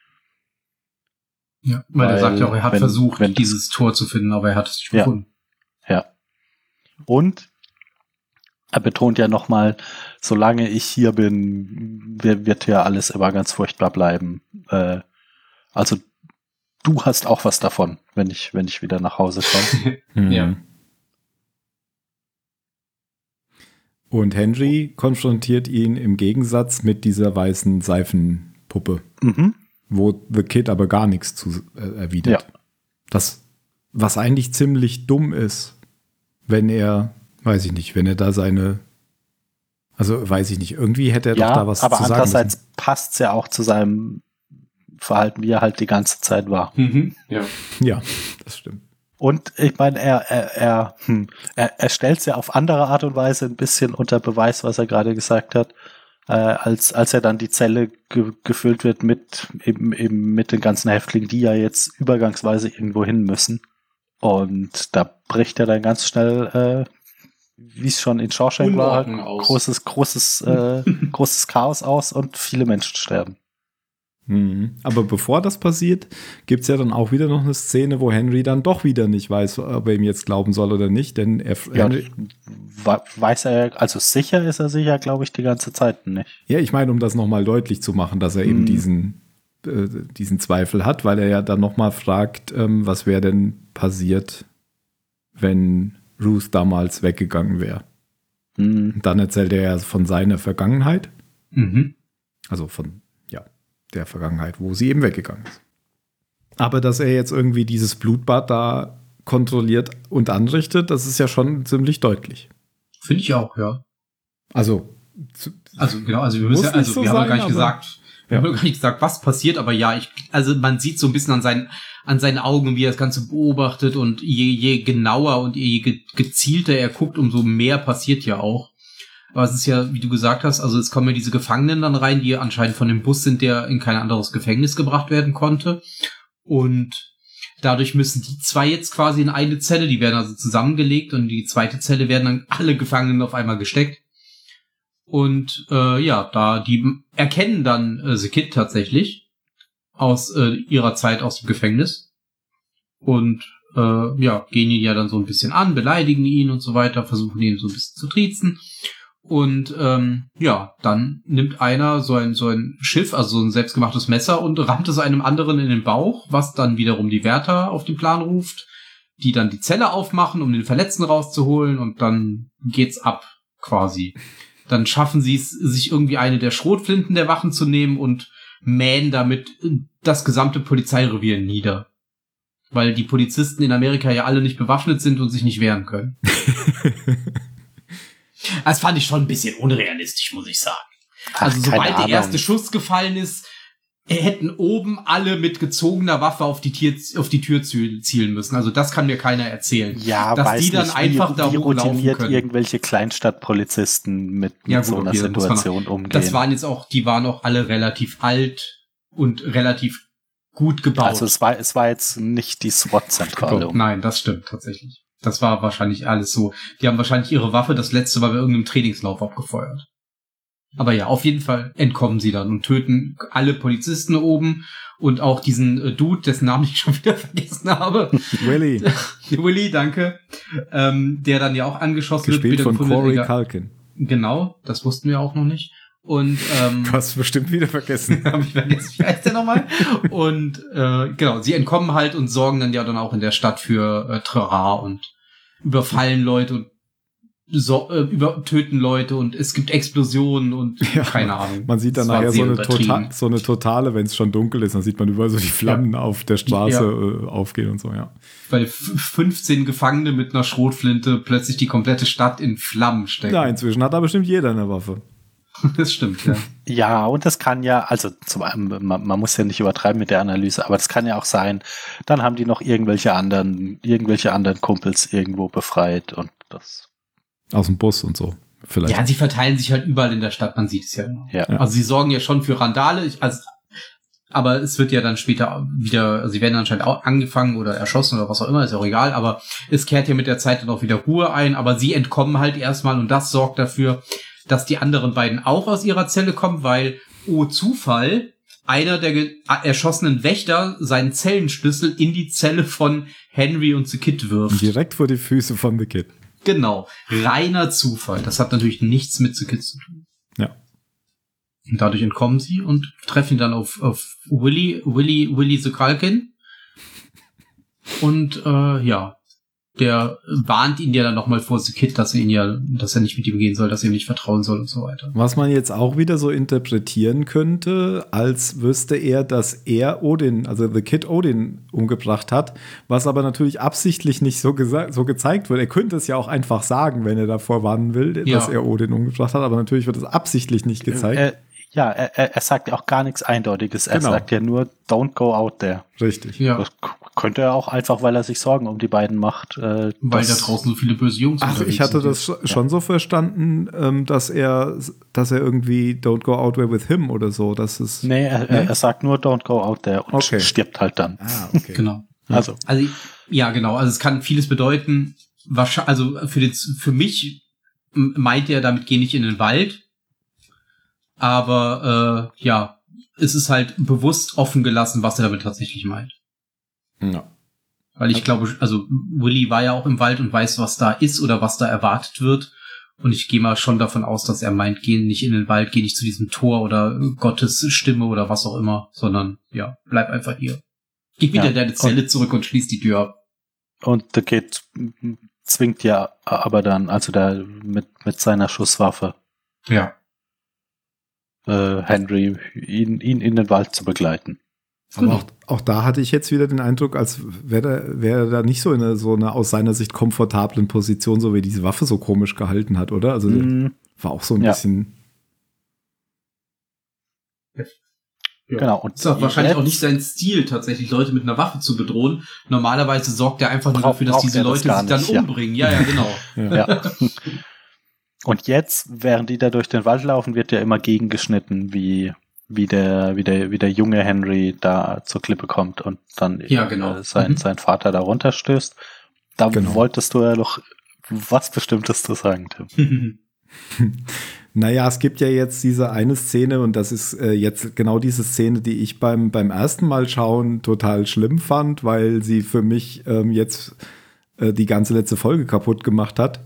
Ja, weil, er Weil, sagt ja auch, er hat wenn- versucht, wenn- dieses Tor zu finden, aber er hat es nicht Ja. gefunden. Ja. Und er betont ja nochmal, solange ich hier bin, wi- wird hier alles immer ganz furchtbar bleiben. Äh, also du hast auch was davon, wenn ich, wenn ich wieder nach Hause komme. Mhm. Ja. Und Henry konfrontiert ihn im Gegensatz mit dieser weißen Seifenpuppe, mhm. wo The Kid aber gar nichts zu äh, erwidert. Ja. Das, was eigentlich ziemlich dumm ist, wenn er, weiß ich nicht, wenn er da seine, also weiß ich nicht, irgendwie hätte er doch da was aber zu sagen andererseits müssen. passt's ja auch zu seinem Verhalten, wie er halt die ganze Zeit war. Mhm. Ja. Ja, das stimmt. Und ich meine, er, er, er, hm, er, er stellt ja auf andere Art und Weise ein bisschen unter Beweis, was er gerade gesagt hat, äh, als, als er dann die Zelle ge gefüllt wird mit eben, eben mit den ganzen Häftlingen, die ja jetzt übergangsweise irgendwo hin müssen. Und da bricht er dann ganz schnell, äh, wie es schon in Shawshank war, halt großes, großes, äh, großes Chaos aus und viele Menschen sterben. Mhm. Aber bevor das passiert, gibt es ja dann auch wieder noch eine Szene, wo Henry dann doch wieder nicht weiß, ob er ihm jetzt glauben soll oder nicht, denn er, Ja, weiß er, also sicher ist er sicher, glaube ich, die ganze Zeit nicht. Ja, ich meine, um das nochmal deutlich zu machen, dass er eben Mhm. diesen, äh, diesen Zweifel hat, weil er ja dann nochmal fragt, ähm, was wäre denn passiert, wenn Ruth damals weggegangen wäre. Hm. Und dann erzählt er ja von seiner Vergangenheit, Mhm. also von, ja, der Vergangenheit, wo sie eben weggegangen ist. Aber dass er jetzt irgendwie dieses Blutbad da kontrolliert und anrichtet, das ist ja schon ziemlich deutlich. Finde ich auch, ja. Also, zu, Also genau, also wir müssen ja, also so wir haben ja sein, gar nicht gesagt, wir Ja. haben gar nicht gesagt, was passiert, aber ja, ich, also man sieht so ein bisschen an seinen, an seinen Augen, wie er das Ganze beobachtet und je, je genauer und je ge gezielter er guckt, umso mehr passiert ja auch. Aber es ist ja, wie du gesagt hast, also es kommen ja diese Gefangenen dann rein, die anscheinend von dem Bus sind, der in kein anderes Gefängnis gebracht werden konnte. Und dadurch müssen die zwei jetzt quasi in eine Zelle, die werden also zusammengelegt und in die zweite Zelle werden dann alle Gefangenen auf einmal gesteckt. Und äh, ja, da die erkennen dann äh, The Kid tatsächlich aus äh, ihrer Zeit aus dem Gefängnis und äh, ja, gehen ihn ja dann so ein bisschen an, beleidigen ihn und so weiter, versuchen ihn so ein bisschen zu triezen. Und ähm, ja, dann nimmt einer so ein, so ein Schiff, also so ein selbstgemachtes Messer und rammt es einem anderen in den Bauch, was dann wiederum die Wärter auf den Plan ruft, die dann die Zelle aufmachen, um den Verletzten rauszuholen und dann geht's ab, quasi. Dann schaffen sie es, sich irgendwie eine der Schrotflinten der Wachen zu nehmen und mähen damit das gesamte Polizeirevier nieder. Weil die Polizisten in Amerika ja alle nicht bewaffnet sind und sich nicht wehren können. Das fand ich schon ein bisschen unrealistisch, muss ich sagen. Also Ach, sobald keine der erste Schuss gefallen ist, hätten oben alle mit gezogener Waffe auf die, Tier, auf die Tür zie- zielen müssen. Also das kann mir keiner erzählen. Ja, dass weiß die dann nicht, einfach wie, da wie routiniert können. irgendwelche Kleinstadtpolizisten mit, mit Ja, so gut, einer okay, Situation umgehen. Das waren jetzt auch, die waren auch alle relativ alt und relativ gut gebaut. also es war, es war jetzt nicht die SWAT-Zentrale. Nein, das stimmt tatsächlich. Das war wahrscheinlich alles so. Die haben wahrscheinlich ihre Waffe das letzte Mal bei irgendeinem Trainingslauf abgefeuert. Aber ja, auf jeden Fall entkommen sie dann und töten alle Polizisten oben und auch diesen äh, Dude, dessen Namen ich schon wieder vergessen habe. Willy, Willy, danke. Ähm, der dann ja auch angeschossen gespielt wird. von gefunden, Corey. Culkin. Genau, das wussten wir auch noch nicht. Und ähm, Du hast bestimmt wieder vergessen. Hab ich vergessen, wie heißt der nochmal? Und äh, genau, sie entkommen halt und sorgen dann ja dann auch in der Stadt für äh, Terrain und überfallen Leute und so, äh, über, töten Leute und es gibt Explosionen und Ja, keine Ahnung. Man sieht dann nachher so eine, übertrieben. tota so eine totale, wenn es schon dunkel ist, dann sieht man überall so die Flammen auf der Straße äh, aufgehen und so, ja. Weil f- 15 Gefangene mit einer Schrotflinte plötzlich die komplette Stadt in Flammen stecken. Ja, inzwischen hat da bestimmt jeder eine Waffe. Das stimmt, ja. Ja, und das kann ja, also zum einen, man, man muss ja nicht übertreiben mit der Analyse, aber das kann ja auch sein, dann haben die noch irgendwelche anderen, irgendwelche anderen Kumpels irgendwo befreit und das. Aus dem Bus und so. Vielleicht. Ja, sie verteilen sich halt überall in der Stadt, man sieht es ja immer. Ja. Also sie sorgen ja schon für Randale, ich, also, aber es wird ja dann später wieder, also sie werden anscheinend auch angefangen oder erschossen oder was auch immer, ist ja auch egal, aber es kehrt ja mit der Zeit dann auch wieder Ruhe ein, aber sie entkommen halt erstmal und das sorgt dafür, dass die anderen beiden auch aus ihrer Zelle kommen, weil, oh Zufall, einer der erschossenen Wächter seinen Zellenschlüssel in die Zelle von Henry und The Kid wirft. Direkt vor die Füße von The Kid. Genau. Reiner Zufall. Das hat natürlich nichts mit The Kid zu tun. Ja. Und dadurch entkommen sie und treffen dann auf, auf Willy, Willy, Willy the Kalkin. Und äh, ja, der warnt ihn ja dann nochmal vor The Kid, dass er ihn ja, dass er nicht mit ihm gehen soll, dass er ihm nicht vertrauen soll und so weiter. Was man jetzt auch wieder so interpretieren könnte, als wüsste er, dass er Odin, also The Kid Odin umgebracht hat, was aber natürlich absichtlich nicht so, so gezeigt wird. Er könnte es ja auch einfach sagen, wenn er davor warnen will, dass Ja. er Odin umgebracht hat, aber natürlich wird es absichtlich nicht gezeigt. Äh, ja, er, er, sagt ja auch gar nichts Eindeutiges. Er Genau. sagt ja nur, don't go out there. Richtig. Ja, Das könnte er auch einfach, weil er sich Sorgen um die beiden macht. Äh, weil da draußen so viele böse Jungs Ach, ich hatte sind. das sch- schon so verstanden, ähm, dass er, dass er irgendwie Don't go out there with him oder so. Das ist. Nee, er, Nee? er sagt nur, don't go out there und Okay. stirbt halt dann. Ah, okay. Genau. Also, Also ja, genau. Also es kann vieles bedeuten. Wahrscheinlich, also für den, für mich meint er, damit geh nicht in den Wald. Aber äh, ja, es ist halt bewusst offen gelassen, was er damit tatsächlich meint. Ja. Weil ich glaube, also Willy war ja auch im Wald und weiß, was da ist oder was da erwartet wird. Und ich gehe mal schon davon aus, dass er meint, geh nicht in den Wald, geh nicht zu diesem Tor oder Gottes Stimme oder was auch immer, sondern ja, bleib einfach hier. Geh wieder Ja, in deine Zelle zurück und schließ die Tür ab. und The Kid zwingt ja aber dann, also da mit, mit seiner Schusswaffe, Ja. äh, Henry, ihn, ihn in den Wald zu begleiten. Aber auch, auch da hatte ich jetzt wieder den Eindruck, als wäre er wär er da nicht so in einer, so einer aus seiner Sicht komfortablen Position, so wie diese Waffe so komisch gehalten hat, oder? Also Mhm, war auch so ein Ja. bisschen. Genau. Und Ist auch wahrscheinlich auch nicht sein Stil, tatsächlich Leute mit einer Waffe zu bedrohen. Normalerweise sorgt er einfach nur dafür, dass diese das Leute gar sich dann nicht, ja. umbringen. Ja, ja, genau. Ja. Ja. Und jetzt, während die da durch den Wald laufen, wird ja immer gegengeschnitten, wie, wie der, wie der, wie der junge Henry da zur Klippe kommt und dann Ja, genau. äh, sein, Mhm. sein Vater da runterstößt. Da Genau. wolltest du ja noch was Bestimmtes zu sagen, Tim. Naja, es gibt ja jetzt diese eine Szene und das ist äh, jetzt genau diese Szene, die ich beim, beim ersten Mal schauen total schlimm fand, weil sie für mich ähm, jetzt äh, die ganze letzte Folge kaputt gemacht hat.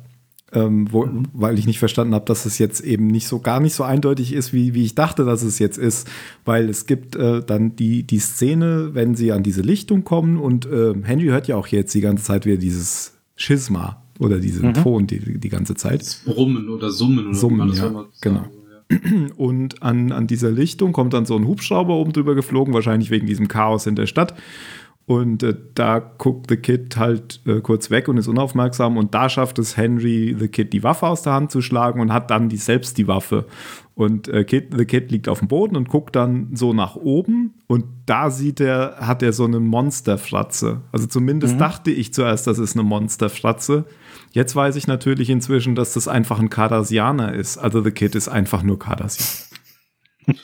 Ähm, wo, Weil ich nicht verstanden habe, dass es jetzt eben nicht so gar nicht so eindeutig ist, wie, wie ich dachte, dass es jetzt ist. Weil es gibt äh, dann die, die Szene, wenn sie an diese Lichtung kommen und äh, Henry hört ja auch jetzt die ganze Zeit wieder dieses Schisma oder diesen Ton die, die ganze Zeit. Brummen oder Summen oder Summen, das ja, genau. Und an, an dieser Lichtung kommt dann so ein Hubschrauber oben drüber geflogen, wahrscheinlich wegen diesem Chaos in der Stadt. Und äh, da guckt The Kid halt äh, kurz weg und ist unaufmerksam. Und da schafft es Henry, The Kid, die Waffe aus der Hand zu schlagen und hat dann die, selbst die Waffe. Und äh, Kid, The Kid liegt auf dem Boden und guckt dann so nach oben. Und da sieht er, hat er so eine Monsterfratze. Also zumindest dachte ich zuerst, das ist eine Monsterfratze. Jetzt weiß ich natürlich inzwischen, dass das einfach ein Cardassianer ist. Also The Kid ist einfach nur Cardassian.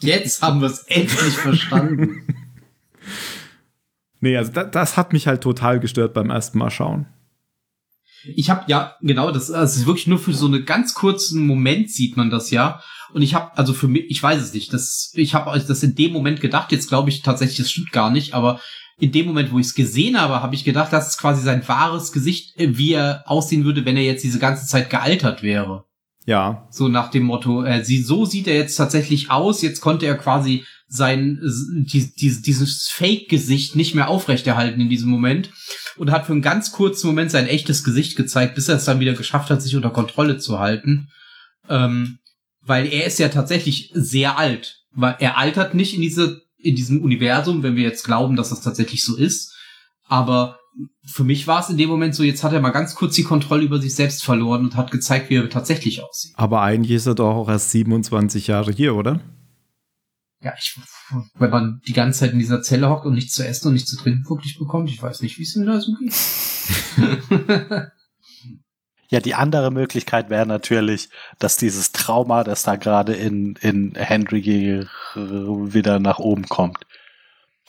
Jetzt haben wir es endlich verstanden. Nee, also da, das hat mich halt total gestört beim ersten Mal schauen. Ich habe ja genau, das, das ist wirklich nur für so einen ganz kurzen Moment sieht man das ja. Und ich habe also für mich, ich weiß es nicht, das, ich habe das in dem Moment gedacht. Jetzt glaube ich tatsächlich, das stimmt gar nicht, aber in dem Moment, wo ich es gesehen habe, habe ich gedacht, das ist quasi sein wahres Gesicht, äh, wie er aussehen würde, wenn er jetzt diese ganze Zeit gealtert wäre. Ja. So nach dem Motto, äh, sie, so sieht er jetzt tatsächlich aus. Jetzt konnte er quasi sein, die, die, dieses Fake-Gesicht nicht mehr aufrechterhalten in diesem Moment und hat für einen ganz kurzen Moment sein echtes Gesicht gezeigt, bis er es dann wieder geschafft hat, sich unter Kontrolle zu halten. Ähm, weil er ist ja tatsächlich sehr alt. Weil er altert nicht in diese, in diesem Universum, wenn wir jetzt glauben, dass das tatsächlich so ist. Aber für mich war es in dem Moment so, jetzt hat er mal ganz kurz die Kontrolle über sich selbst verloren und hat gezeigt, wie er tatsächlich aussieht. Aber eigentlich ist er doch auch erst 27 Jahre hier, oder? Ja, ich, wenn man die ganze Zeit in dieser Zelle hockt und nichts zu essen und nichts zu trinken wirklich bekommt, ich weiß nicht, wie es ihm da so geht. Ja, die andere Möglichkeit wäre natürlich, dass dieses Trauma, das da gerade in, in Henry wieder nach oben kommt,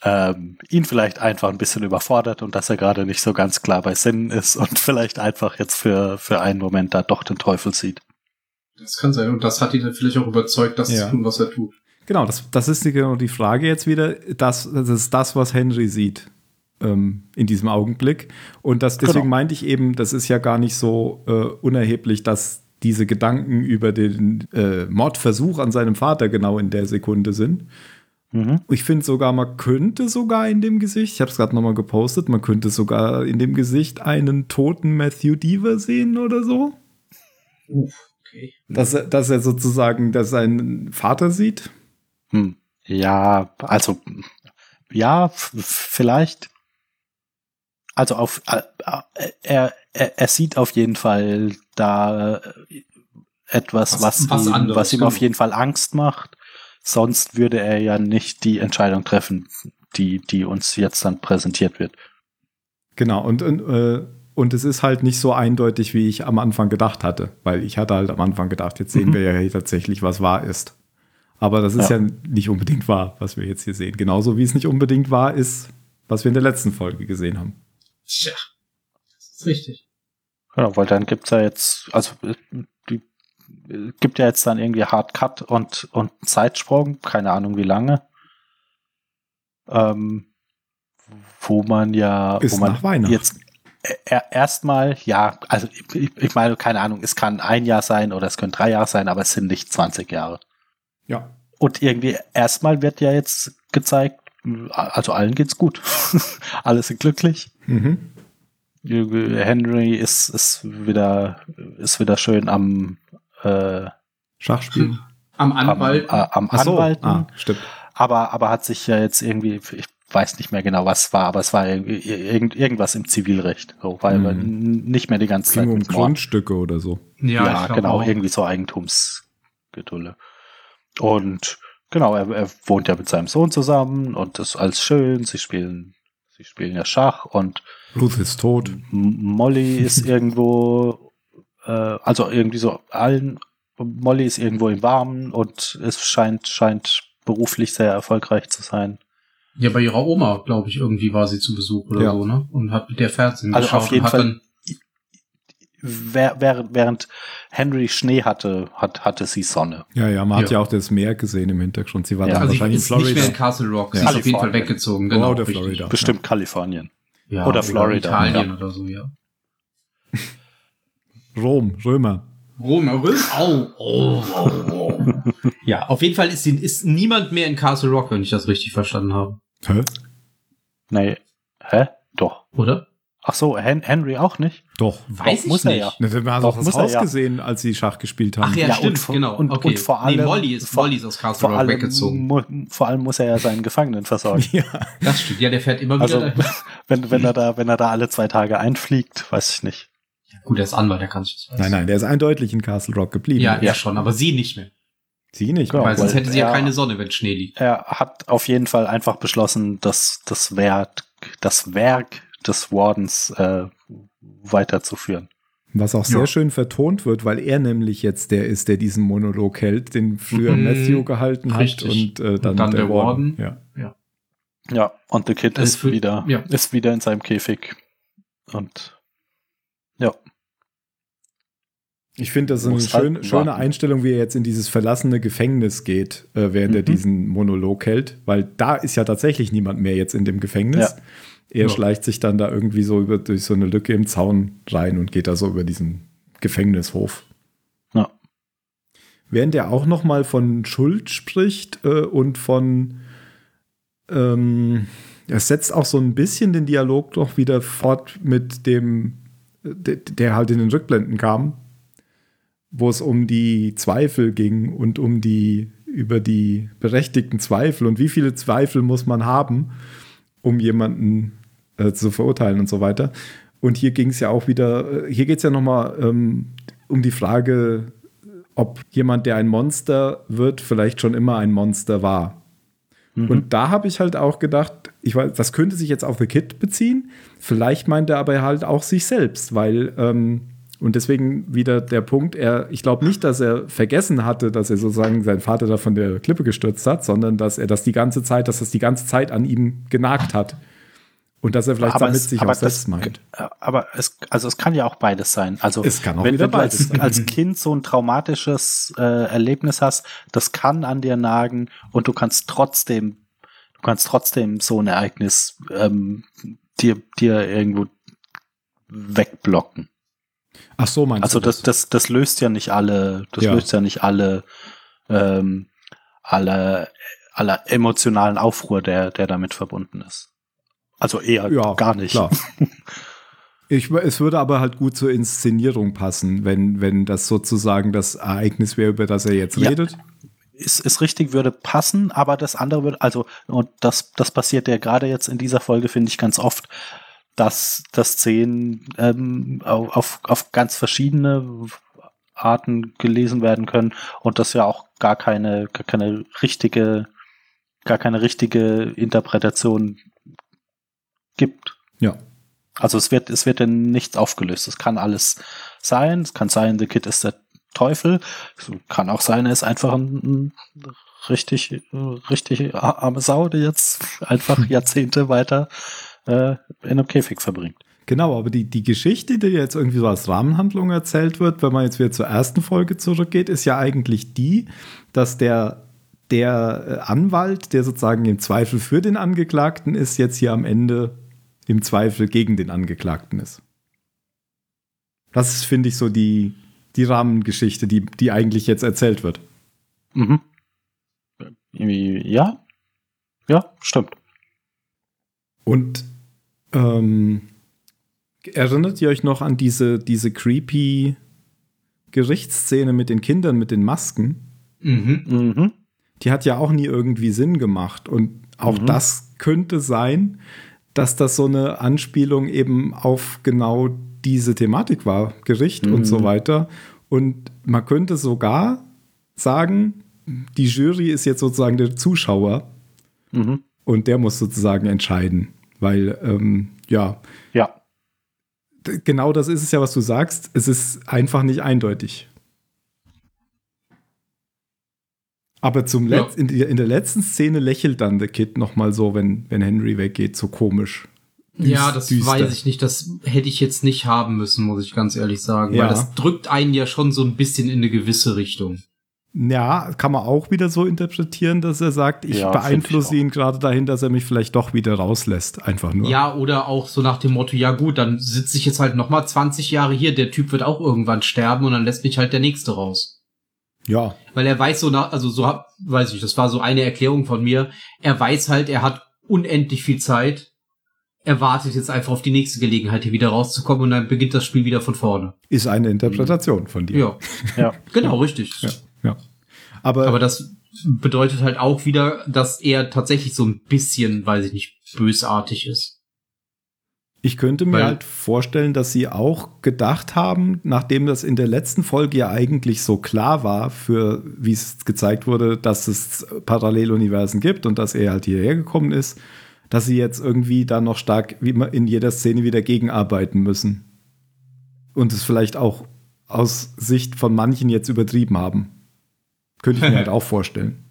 ähm, ihn vielleicht einfach ein bisschen überfordert und dass er gerade nicht so ganz klar bei Sinnen ist und vielleicht einfach jetzt für, für einen Moment da doch den Teufel sieht. Das kann sein. Und das hat ihn dann vielleicht auch überzeugt, das Ja. zu tun, was er tut. Genau, das, das ist die, genau die Frage jetzt wieder. Das, das ist das, was Henry sieht ähm, in diesem Augenblick. Und das, deswegen Genau. meinte ich eben, das ist ja gar nicht so äh, unerheblich, dass diese Gedanken über den äh, Mordversuch an seinem Vater genau in der Sekunde sind. Mhm. Ich finde sogar, man könnte sogar in dem Gesicht, ich habe es gerade nochmal gepostet, man könnte sogar in dem Gesicht einen toten Matthew Deaver sehen oder so. Okay. Dass er, dass er sozusagen dass seinen Vater sieht. Hm. Ja, also ja, vielleicht. Also auf er, er, er sieht auf jeden Fall da äh, etwas, Was- was, was ihm, anderes, was ihm genau. auf jeden Fall Angst macht. Sonst würde er ja nicht die Entscheidung treffen, die, die uns jetzt dann präsentiert wird. Genau, und, und, äh, und es ist halt nicht so eindeutig, wie ich am Anfang gedacht hatte, weil ich hatte halt am Anfang gedacht, jetzt sehen Mhm. wir ja hier tatsächlich, was wahr ist. Aber das ist ja. Ja. nicht unbedingt wahr, was wir jetzt hier sehen. Genauso wie es nicht unbedingt wahr ist, was wir in der letzten Folge gesehen haben. Tja, das ist richtig. Genau, weil dann gibt's ja jetzt, also äh, die äh, gibt ja jetzt dann irgendwie Hard Cut und, und einen Zeitsprung, keine Ahnung wie lange. Ähm, wo man ja, Ist wo man nach Weihnachten. jetzt äh, erstmal, ja, also ich, ich meine, keine Ahnung, es kann ein Jahr sein oder es können drei Jahre sein, aber es sind nicht 20 Jahre. Ja. Und irgendwie erstmal wird ja jetzt gezeigt, also allen geht's gut. Alle sind glücklich. Mhm. Henry ist, ist wieder, ist wieder schön am, äh, Schachspielen. Am am, Anwalt. äh, am Ach so. Anwalten. Ah, stimmt. Aber, aber hat sich ja jetzt irgendwie, ich weiß nicht mehr genau, was es war, aber es war irgendwie irgend, irgendwas im Zivilrecht. So, weil Mhm. nicht mehr die ganze Zeit Ging um mit Mord- Grundstücke oder so. Ja, glaub genau, auch. irgendwie so Eigentumsgedulle. Und genau, er, er wohnt ja mit seinem Sohn zusammen und das ist alles schön. Sie spielen, sie spielen ja Schach und Ruth ist tot. Molly ist irgendwo, äh, also irgendwie so allen, Molly ist irgendwo im Warmen und es scheint, scheint beruflich sehr erfolgreich zu sein. Ja, bei ihrer Oma, glaube ich, irgendwie war sie zu Besuch oder Ja. so, ne? Und hat mit der Fernsehen Also geschaut auf jeden und hat Fall- während, während Henry Schnee hatte, hat, hatte sie Sonne. Ja, ja, man hat Ja. ja auch das Meer gesehen im Hintergrund. Sie war Ja, dann also sie wahrscheinlich ist in nicht mehr Florida. in Castle Rock. Sie Ja. ist auf jeden Fall weggezogen, genau. oder richtig. Florida. Bestimmt Kalifornien. Ja, Oder Florida, Italien ja. oder so, ja. Rom, Römer. Roma, Röm, au, oh, oh, oh. Ja, auf jeden Fall ist, sie- ist niemand mehr in Castle Rock, wenn ich das richtig verstanden habe. Hä? Nee. Hä? Doch. Oder? Ach so, Hen Henry auch nicht? Doch. Weiß Doch, muss ich er nicht. ja. Na, dann haben Doch, doch das muss er Haus ja. gesehen, als sie Schach gespielt haben. Ach ja, Ja, stimmt, und vor- genau. und- okay. und vor nee, allem- Molly ist, vor- Molly ist aus Castle Vor Rock allem, weggezogen. mu vor allem muss er ja seinen Gefangenen versorgen. Ja. Das stimmt. Ja, der fährt immer Also, wieder dahin. wenn, wenn er da, wenn er da alle zwei Tage einfliegt, weiß ich nicht. Gut, der ist Anwalt, der kann sich das Nein, nein, der ist eindeutig in Castle Rock geblieben. Ja, Ja. ja, schon, aber sie nicht mehr. Sie nicht. Genau. weil sonst weil hätte sie ja er- keine Sonne, wenn Schnee liegt. Er hat auf jeden Fall einfach beschlossen, dass das Werk, das Werk des Wardens äh, weiterzuführen. Was auch sehr Ja. schön vertont wird, weil er nämlich jetzt der ist, der diesen Monolog hält, den früher Mhm. Matthew gehalten hat Richtig. und, äh, dann, Und dann der Warden. Ja. Ja, und der Kid ist für- wieder, ja. ist wieder in seinem Käfig. Und ja, Ich finde, das ist eine Muss halt schöne. Einstellung, wie er jetzt in dieses verlassene Gefängnis geht, äh, während er Mhm. diesen Monolog hält, weil da ist ja tatsächlich niemand mehr jetzt in dem Gefängnis. Ja. Er Ja. schleicht sich dann da irgendwie so über, durch so eine Lücke im Zaun rein und geht da so über diesen Gefängnishof. ja. während er auch noch mal von Schuld spricht äh, und von ähm, er setzt auch so ein bisschen den Dialog doch wieder fort mit dem, der, der halt in den Rückblenden kam, wo es um die Zweifel ging und um die über die berechtigten Zweifel und wie viele Zweifel muss man haben, um jemanden äh, zu verurteilen und so weiter. Und hier ging es ja auch wieder, äh, hier geht es ja nochmal ähm, um die Frage, ob jemand, der ein Monster wird, vielleicht schon immer ein Monster war. Mhm. Und da habe ich halt auch gedacht, ich weiß, das könnte sich jetzt auf The Kid beziehen. Vielleicht meint er aber halt auch sich selbst, weil ähm, und deswegen wieder der Punkt, er, ich glaube nicht, dass er vergessen hatte, dass er sozusagen seinen Vater da von der Klippe gestürzt hat, sondern dass er das die ganze Zeit, dass das die ganze Zeit an ihm genagt hat. Und dass er vielleicht aber damit es, sich auch selbst meint. Aber es, also es kann ja auch beides sein. Also es kann auch wenn, wenn du als, als, Kind so ein traumatisches äh, Erlebnis hast, das kann an dir nagen und du kannst trotzdem, du kannst trotzdem so ein Ereignis ähm, dir, dir irgendwo wegblocken. Ach so, meinst also du? Also das, das, das löst ja nicht alle, das ja. löst ja nicht alle, ähm, alle, aller emotionalen Aufruhr, der, der damit verbunden ist. Also eher ja, gar nicht. Klar. Ich, es würde aber halt gut zur Inszenierung passen, wenn, wenn das sozusagen das Ereignis wäre, über das er jetzt ja, redet. Ist, ist richtig, würde passen, aber das andere würde, also, und das, das passiert ja gerade jetzt in dieser Folge, finde ich, ganz oft, dass, dass Szenen ähm, auf, auf ganz verschiedene Arten gelesen werden können und das ja auch gar keine, gar keine richtige, gar keine richtige Interpretation gibt. Ja. Also es wird, es wird denn nichts aufgelöst. Es kann alles sein. Es kann sein, The Kid ist der Teufel. Es kann auch sein, er ist einfach ein, ein richtig, richtig arme Sau, die jetzt einfach Jahrzehnte weiter äh, in einem Käfig verbringt. Genau, aber die, die Geschichte, die jetzt irgendwie so als Rahmenhandlung erzählt wird, wenn man jetzt wieder zur ersten Folge zurückgeht, ist ja eigentlich die, dass der, der äh, Anwalt, der sozusagen im Zweifel für den Angeklagten ist, jetzt hier am Ende im Zweifel gegen den Angeklagten ist. Das ist, finde ich, so die, die Rahmengeschichte, die, die eigentlich jetzt erzählt wird. Mhm. Ja. Ja, stimmt. Und ähm, erinnert ihr euch noch an diese, diese creepy Gerichtsszene mit den Kindern mit den Masken? Mhm. Mhm. Die hat ja auch nie irgendwie Sinn gemacht. Und auch mhm. das könnte sein, dass das so eine Anspielung eben auf genau diese Thematik war, Gericht und so mhm. weiter. Und man könnte sogar sagen, die Jury ist jetzt sozusagen der Zuschauer mhm. und der muss sozusagen entscheiden. Weil, ähm, ja. Ja. Genau das ist es ja, was du sagst. Es ist einfach nicht eindeutig. Aber zum ja. in, die, in, der letzten Szene lächelt dann der Kid noch mal so, wenn, wenn Henry weggeht, so komisch. Düst, ja, das düster. weiß ich nicht. Das hätte ich jetzt nicht haben müssen, muss ich ganz ehrlich sagen. Ja. Weil das drückt einen ja schon so ein bisschen in eine gewisse Richtung. Ja, kann man auch wieder so interpretieren, dass er sagt, ich ja, beeinflusse ich ihn gerade dahin, dass er mich vielleicht doch wieder rauslässt, einfach nur. Ja, oder auch so nach dem Motto, ja gut, dann sitze ich jetzt halt noch mal 20 Jahre hier, der Typ wird auch irgendwann sterben und dann lässt mich halt der Nächste raus. Ja. Weil er weiß so nach, also so hab, weiß ich, das war so eine Erklärung von mir. Er weiß halt, er hat unendlich viel Zeit. Er wartet jetzt einfach auf die nächste Gelegenheit, hier wieder rauszukommen und dann beginnt das Spiel wieder von vorne. Ist eine Interpretation von dir. Ja. ja. genau, richtig. Ja. Ja. Aber, Aber das bedeutet halt auch wieder, dass er tatsächlich so ein bisschen, weiß ich nicht, bösartig ist. Ich könnte mir Weil, halt vorstellen, dass sie auch gedacht haben, nachdem das in der letzten Folge ja eigentlich so klar war, für wie es gezeigt wurde, dass es Paralleluniversen gibt und dass er halt hierher gekommen ist, dass sie jetzt irgendwie da noch stark wie immer in jeder Szene wieder gegenarbeiten müssen. Und es vielleicht auch aus Sicht von manchen jetzt übertrieben haben. Könnte ich mir halt auch vorstellen.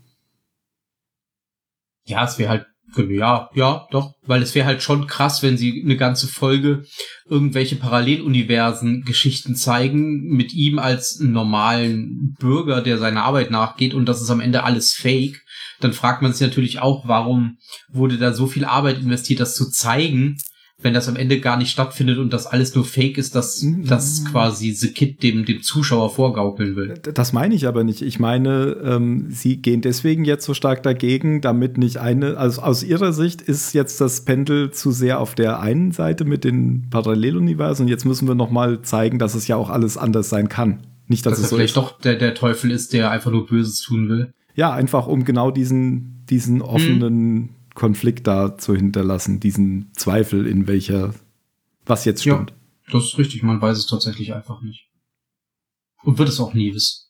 Ja, es wäre halt, ja, ja, doch, weil es wäre halt schon krass, wenn sie eine ganze Folge irgendwelche Paralleluniversen Geschichten zeigen mit ihm als normalen Bürger, der seiner Arbeit nachgeht und das ist am Ende alles fake. Dann fragt man sich natürlich auch, warum wurde da so viel Arbeit investiert, das zu zeigen, wenn das am Ende gar nicht stattfindet und das alles nur Fake ist, dass Mhm. das quasi The Kid dem, dem Zuschauer vorgaukeln will. Das meine ich aber nicht. Ich meine, ähm, sie gehen deswegen jetzt so stark dagegen, damit nicht eine, also aus ihrer Sicht ist jetzt das Pendel zu sehr auf der einen Seite mit den Paralleluniversen. Jetzt müssen wir noch mal zeigen, dass es ja auch alles anders sein kann. Nicht, dass Dass es so vielleicht ist. doch der, der Teufel ist, der einfach nur Böses tun will. Ja, einfach um genau diesen, diesen offenen Konflikt da zu hinterlassen, diesen Zweifel in welcher, was jetzt Ja. stimmt. Das ist richtig, man weiß es tatsächlich einfach nicht. Und wird es auch nie wissen.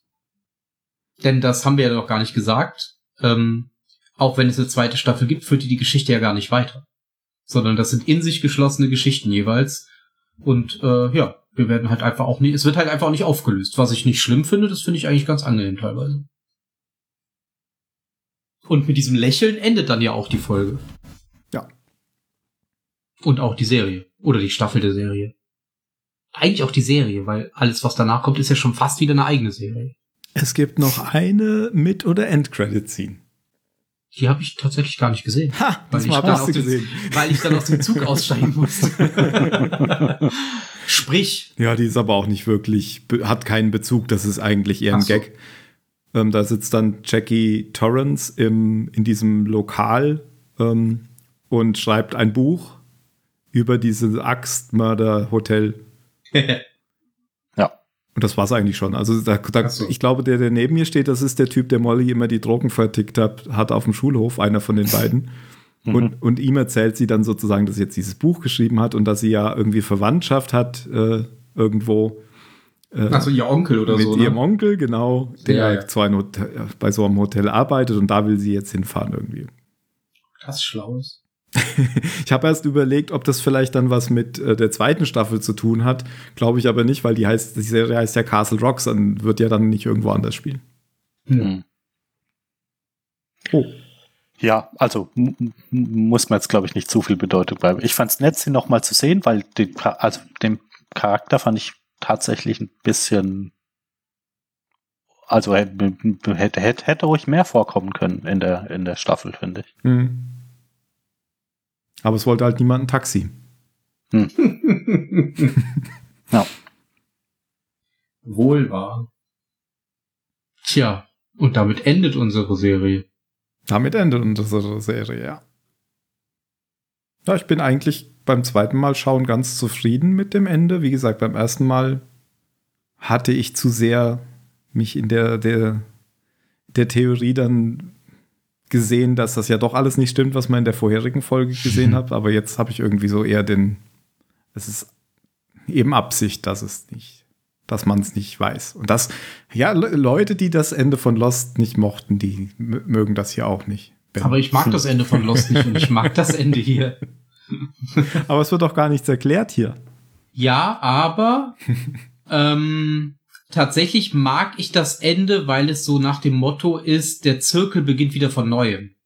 Denn das haben wir ja noch gar nicht gesagt. Ähm, auch wenn es eine zweite Staffel gibt, führt die die Geschichte ja gar nicht weiter. Sondern das sind in sich geschlossene Geschichten jeweils. Und äh, ja, wir werden halt einfach auch nie, es wird halt einfach auch nicht aufgelöst. Was ich nicht schlimm finde, das finde ich eigentlich ganz angenehm teilweise. Und mit diesem Lächeln endet dann ja auch die Folge. Ja. Und auch die Serie. Oder die Staffel der Serie. Eigentlich auch die Serie, weil alles, was danach kommt, ist ja schon fast wieder eine eigene Serie. Es gibt noch eine Mit- oder End-Credit-Scene. Die habe ich tatsächlich gar nicht gesehen. Ha, Weil ich, dann aus dem, gesehen. weil ich dann aus dem Zug aussteigen musste. Sprich, Ja, die ist aber auch nicht wirklich, hat keinen Bezug, das ist eigentlich eher ein so. Gag. Ähm, da sitzt dann Jackie Torrance im, in diesem Lokal ähm, und schreibt ein Buch über diese Axtmörder-Hotel. Ja. Und das war's eigentlich schon. Also da, da, so. ich glaube, der, der neben mir steht, das ist der Typ, der Molly immer die Drogen vertickt hat, hat auf dem Schulhof, einer von den beiden. Und, und ihm erzählt sie dann sozusagen, dass sie jetzt dieses Buch geschrieben hat und dass sie ja irgendwie Verwandtschaft hat äh, irgendwo. Äh, also ihr Onkel oder mit so. ihrem Ne? Onkel, genau, der Ja, ja. einem Hotel, bei so einem Hotel arbeitet und da will sie jetzt hinfahren irgendwie. Das ist Schlaues. Ich habe erst überlegt, ob das vielleicht dann was mit äh, der zweiten Staffel zu tun hat. Glaube ich aber nicht, weil die heißt, die Serie heißt ja Castle Rocks und wird ja dann nicht irgendwo anders spielen. Hm. Oh. Ja, also muss man jetzt, glaube ich, nicht zu viel Bedeutung bleiben. Ich fand es nett, sie noch mal zu sehen, weil den, also den Charakter fand ich tatsächlich ein bisschen, also hätte, hätte, hätte, ruhig mehr vorkommen können in der, in der Staffel, finde ich. Hm. Aber es wollte halt niemand ein Taxi. Ja. Wohl wahr. Tja, und damit endet unsere Serie. Damit endet unsere Serie, ja. Ja, ich bin eigentlich beim zweiten Mal schauen ganz zufrieden mit dem Ende. Wie gesagt, beim ersten Mal hatte ich zu sehr mich in der, der, der Theorie dann gesehen, dass das ja doch alles nicht stimmt, was man in der vorherigen Folge gesehen hat. Aber jetzt habe ich irgendwie so eher den, es ist eben Absicht, dass es nicht, dass man es nicht weiß. Und das, ja, Le Leute, die das Ende von Lost nicht mochten, die mögen das hier auch nicht. Ben. Aber ich mag das Ende von Lost nicht und ich mag das Ende hier. Aber es wird doch gar nichts erklärt hier. Ja, aber ähm, tatsächlich mag ich das Ende, weil es so nach dem Motto ist, der Zirkel beginnt wieder von neuem.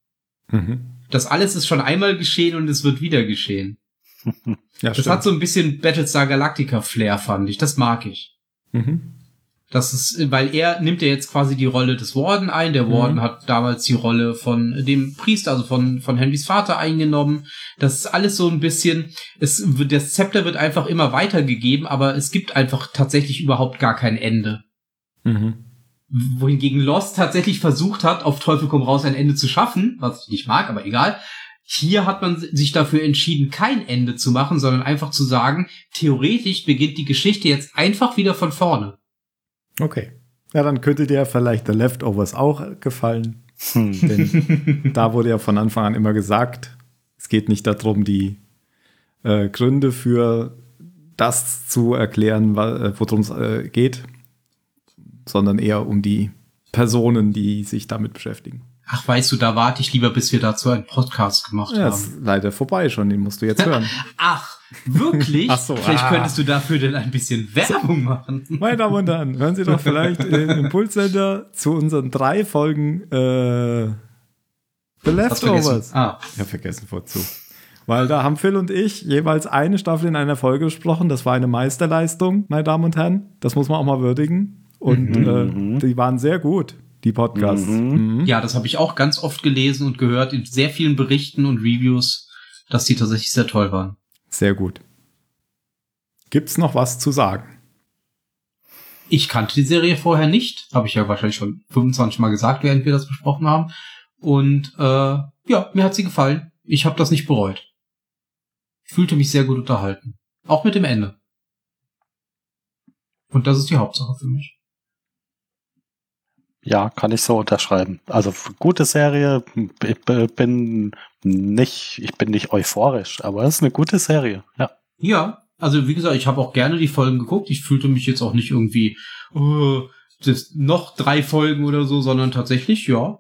Mhm. Das alles ist schon einmal geschehen und es wird wieder geschehen. Ja, Das hat so ein bisschen Battlestar Galactica Flair, fand ich. Das mag ich. Mhm. Das ist, weil er nimmt ja jetzt quasi die Rolle des Warden ein. Der Warden Mhm. hat damals die Rolle von dem Priester, also von, von Henrys Vater eingenommen. Das ist alles so ein bisschen, es, das Zepter wird einfach immer weitergegeben, aber es gibt einfach tatsächlich überhaupt gar kein Ende. Mhm. Wohingegen Lost tatsächlich versucht hat, auf Teufel komm raus ein Ende zu schaffen, was ich nicht mag, aber egal. Hier hat man sich dafür entschieden, kein Ende zu machen, sondern einfach zu sagen, theoretisch beginnt die Geschichte jetzt einfach wieder von vorne. Okay. Ja, dann könnte dir vielleicht The Leftovers auch gefallen. Hm. Denn da wurde ja von Anfang an immer gesagt, es geht nicht darum, die äh, Gründe für das zu erklären, äh, worum es äh, geht, sondern eher um die Personen, die sich damit beschäftigen. Ach, weißt du, da warte ich lieber, bis wir dazu einen Podcast gemacht Ja, haben. ist leider vorbei schon, den musst du jetzt hören. Ach, wirklich? Ach so, Vielleicht ah. könntest du dafür denn ein bisschen Werbung machen. Meine Damen und Herren, hören Sie doch vielleicht im Impulscenter zu unseren drei Folgen äh, The. Leftovers. Ah, Ja, vergessen vorzu. Weil da haben Phil und ich jeweils eine Staffel in einer Folge besprochen. Das war eine Meisterleistung, meine Damen und Herren. Das muss man auch mal würdigen. Und Mhm. äh, die waren sehr gut, die Podcasts. Mhm. Mhm. ja, das habe ich auch ganz oft gelesen und gehört in sehr vielen Berichten und Reviews, dass die tatsächlich sehr toll waren. Sehr gut. Gibt's noch was zu sagen? Ich kannte die Serie vorher nicht, habe ich ja wahrscheinlich schon 25 Mal gesagt, während wir das besprochen haben. Und äh, ja, mir hat sie gefallen. Ich habe das nicht bereut. Ich fühlte mich sehr gut unterhalten. Auch mit dem Ende. Und das ist die Hauptsache für mich. Ja, kann ich so unterschreiben. Also gute Serie. Ich bin nicht, ich bin nicht euphorisch, aber es ist eine gute Serie. Ja. Ja, also wie gesagt, ich habe auch gerne die Folgen geguckt. Ich fühlte mich jetzt auch nicht irgendwie oh, das noch drei Folgen oder so, sondern tatsächlich ja.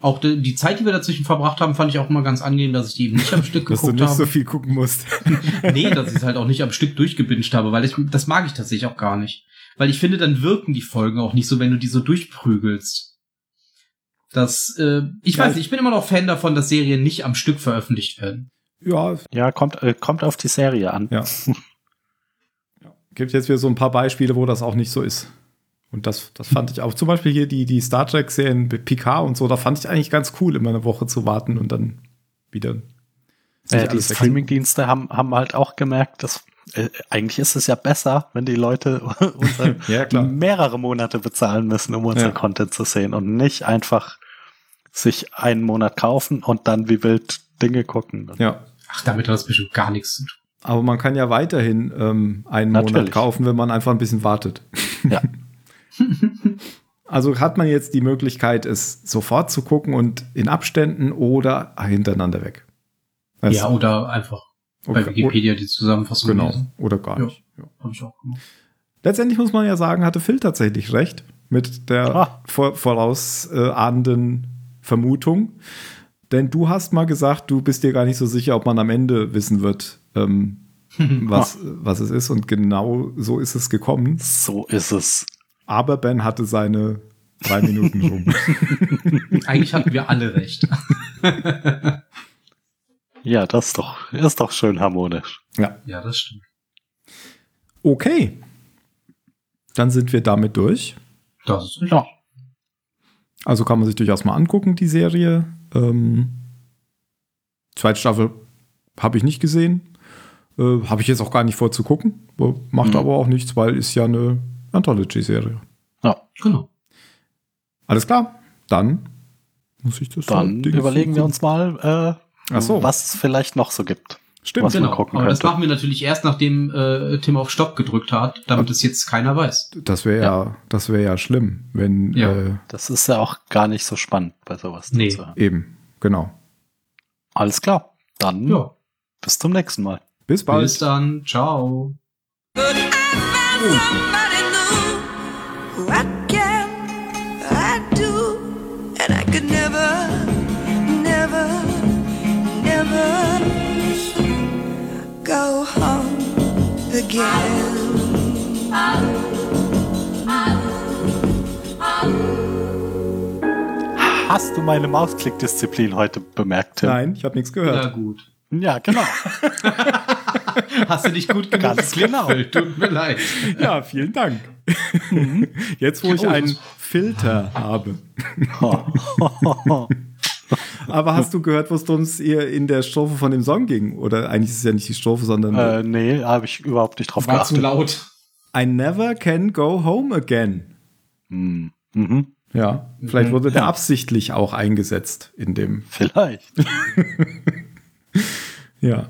Auch die, die Zeit, die wir dazwischen verbracht haben, fand ich auch immer ganz angenehm, dass ich die eben nicht am Stück geguckt habe. dass du nicht habe. so viel gucken musst. nee, dass ich es halt auch nicht am Stück durchgebinscht habe, weil ich, das mag ich tatsächlich auch gar nicht. Weil ich finde, dann wirken die Folgen auch nicht so, wenn du die so durchprügelst. Das, äh, ich Ja, weiß nicht, ich bin immer noch Fan davon, dass Serien nicht am Stück veröffentlicht werden. ja, Ja, kommt, äh, kommt auf die Serie an. ja. ja. Gibt jetzt wieder so ein paar Beispiele, wo das auch nicht so ist. Und das, das fand ich auch. Zum Beispiel hier die, die Star Trek-Serien Picard und so, da fand ich eigentlich ganz cool, immer eine Woche zu warten und dann wieder. Äh, die. Streaming-Dienste haben, haben halt auch gemerkt, dass äh, eigentlich ist es ja besser, wenn die Leute Ja, klar. mehrere Monate bezahlen müssen, um unseren Ja. Content zu sehen und nicht einfach sich einen Monat kaufen und dann wie wild Dinge gucken. Ja. Ach, damit hat das bestimmt gar nichts zu tun. Aber man kann ja weiterhin ähm, einen Monat Natürlich. kaufen, wenn man einfach ein bisschen wartet. Ja. Also hat man jetzt die Möglichkeit, es sofort zu gucken und in Abständen oder hintereinander weg. Das- ja, oder einfach bei. Wikipedia die Zusammenfassung Genau. lesen. Oder gar Ja. nicht. Ja. Hab ich auch gemacht. Letztendlich muss man ja sagen, hatte Phil tatsächlich recht mit der Ah. vor, vorausahnenden Vermutung. Denn du hast mal gesagt, du bist dir gar nicht so sicher, ob man am Ende wissen wird, ähm, was, was es ist. Und genau so ist es gekommen. So ist es. Aber Ben hatte seine drei Minuten rum. Eigentlich hatten wir alle recht. Ja, das ist doch, ist doch schön harmonisch. ja. ja, das stimmt. Okay. Dann sind wir damit durch. Das ist. Ja. Also kann man sich durchaus mal angucken, die Serie. Ähm, zweite Staffel habe ich nicht gesehen. Äh, habe ich jetzt auch gar nicht vor zu gucken. Macht Mhm. aber auch nichts, weil ist ja eine Anthology-Serie. Ja, Genau. Alles klar. Dann muss ich das dann überlegen wir uns mal, äh, Ach so. was es vielleicht noch so gibt. Stimmt. was man Genau. gucken Aber das könnte. machen wir natürlich erst, nachdem äh, Tim auf Stopp gedrückt hat, damit es jetzt keiner weiß. Das wäre ja. das wäre ja schlimm, wenn Ja. Äh, Das ist ja auch gar nicht so spannend bei sowas. Nee. zu hören. eben. Genau. Alles klar. Dann Ja. bis zum nächsten Mal. Bis bald. Bis dann. Ciao. But Hast du meine Mausklickdisziplin heute bemerkt, Tim? Nein, ich habe nichts gehört. gut. Ja, genau. Hast du nicht gut genug Ganz genau. Tut mir leid. Ja, vielen Dank. Jetzt, wo ich Oh, einen Filter habe. Aber hast du gehört, wo es uns ihr in der Strophe von dem Song ging? Oder eigentlich ist es ja nicht die Strophe, sondern äh, nee, habe ich überhaupt nicht drauf War zu geachtet. laut. I never can go home again. Hm. Mhm. Ja, vielleicht wurde der Ja. absichtlich auch eingesetzt in dem. Vielleicht. Ja.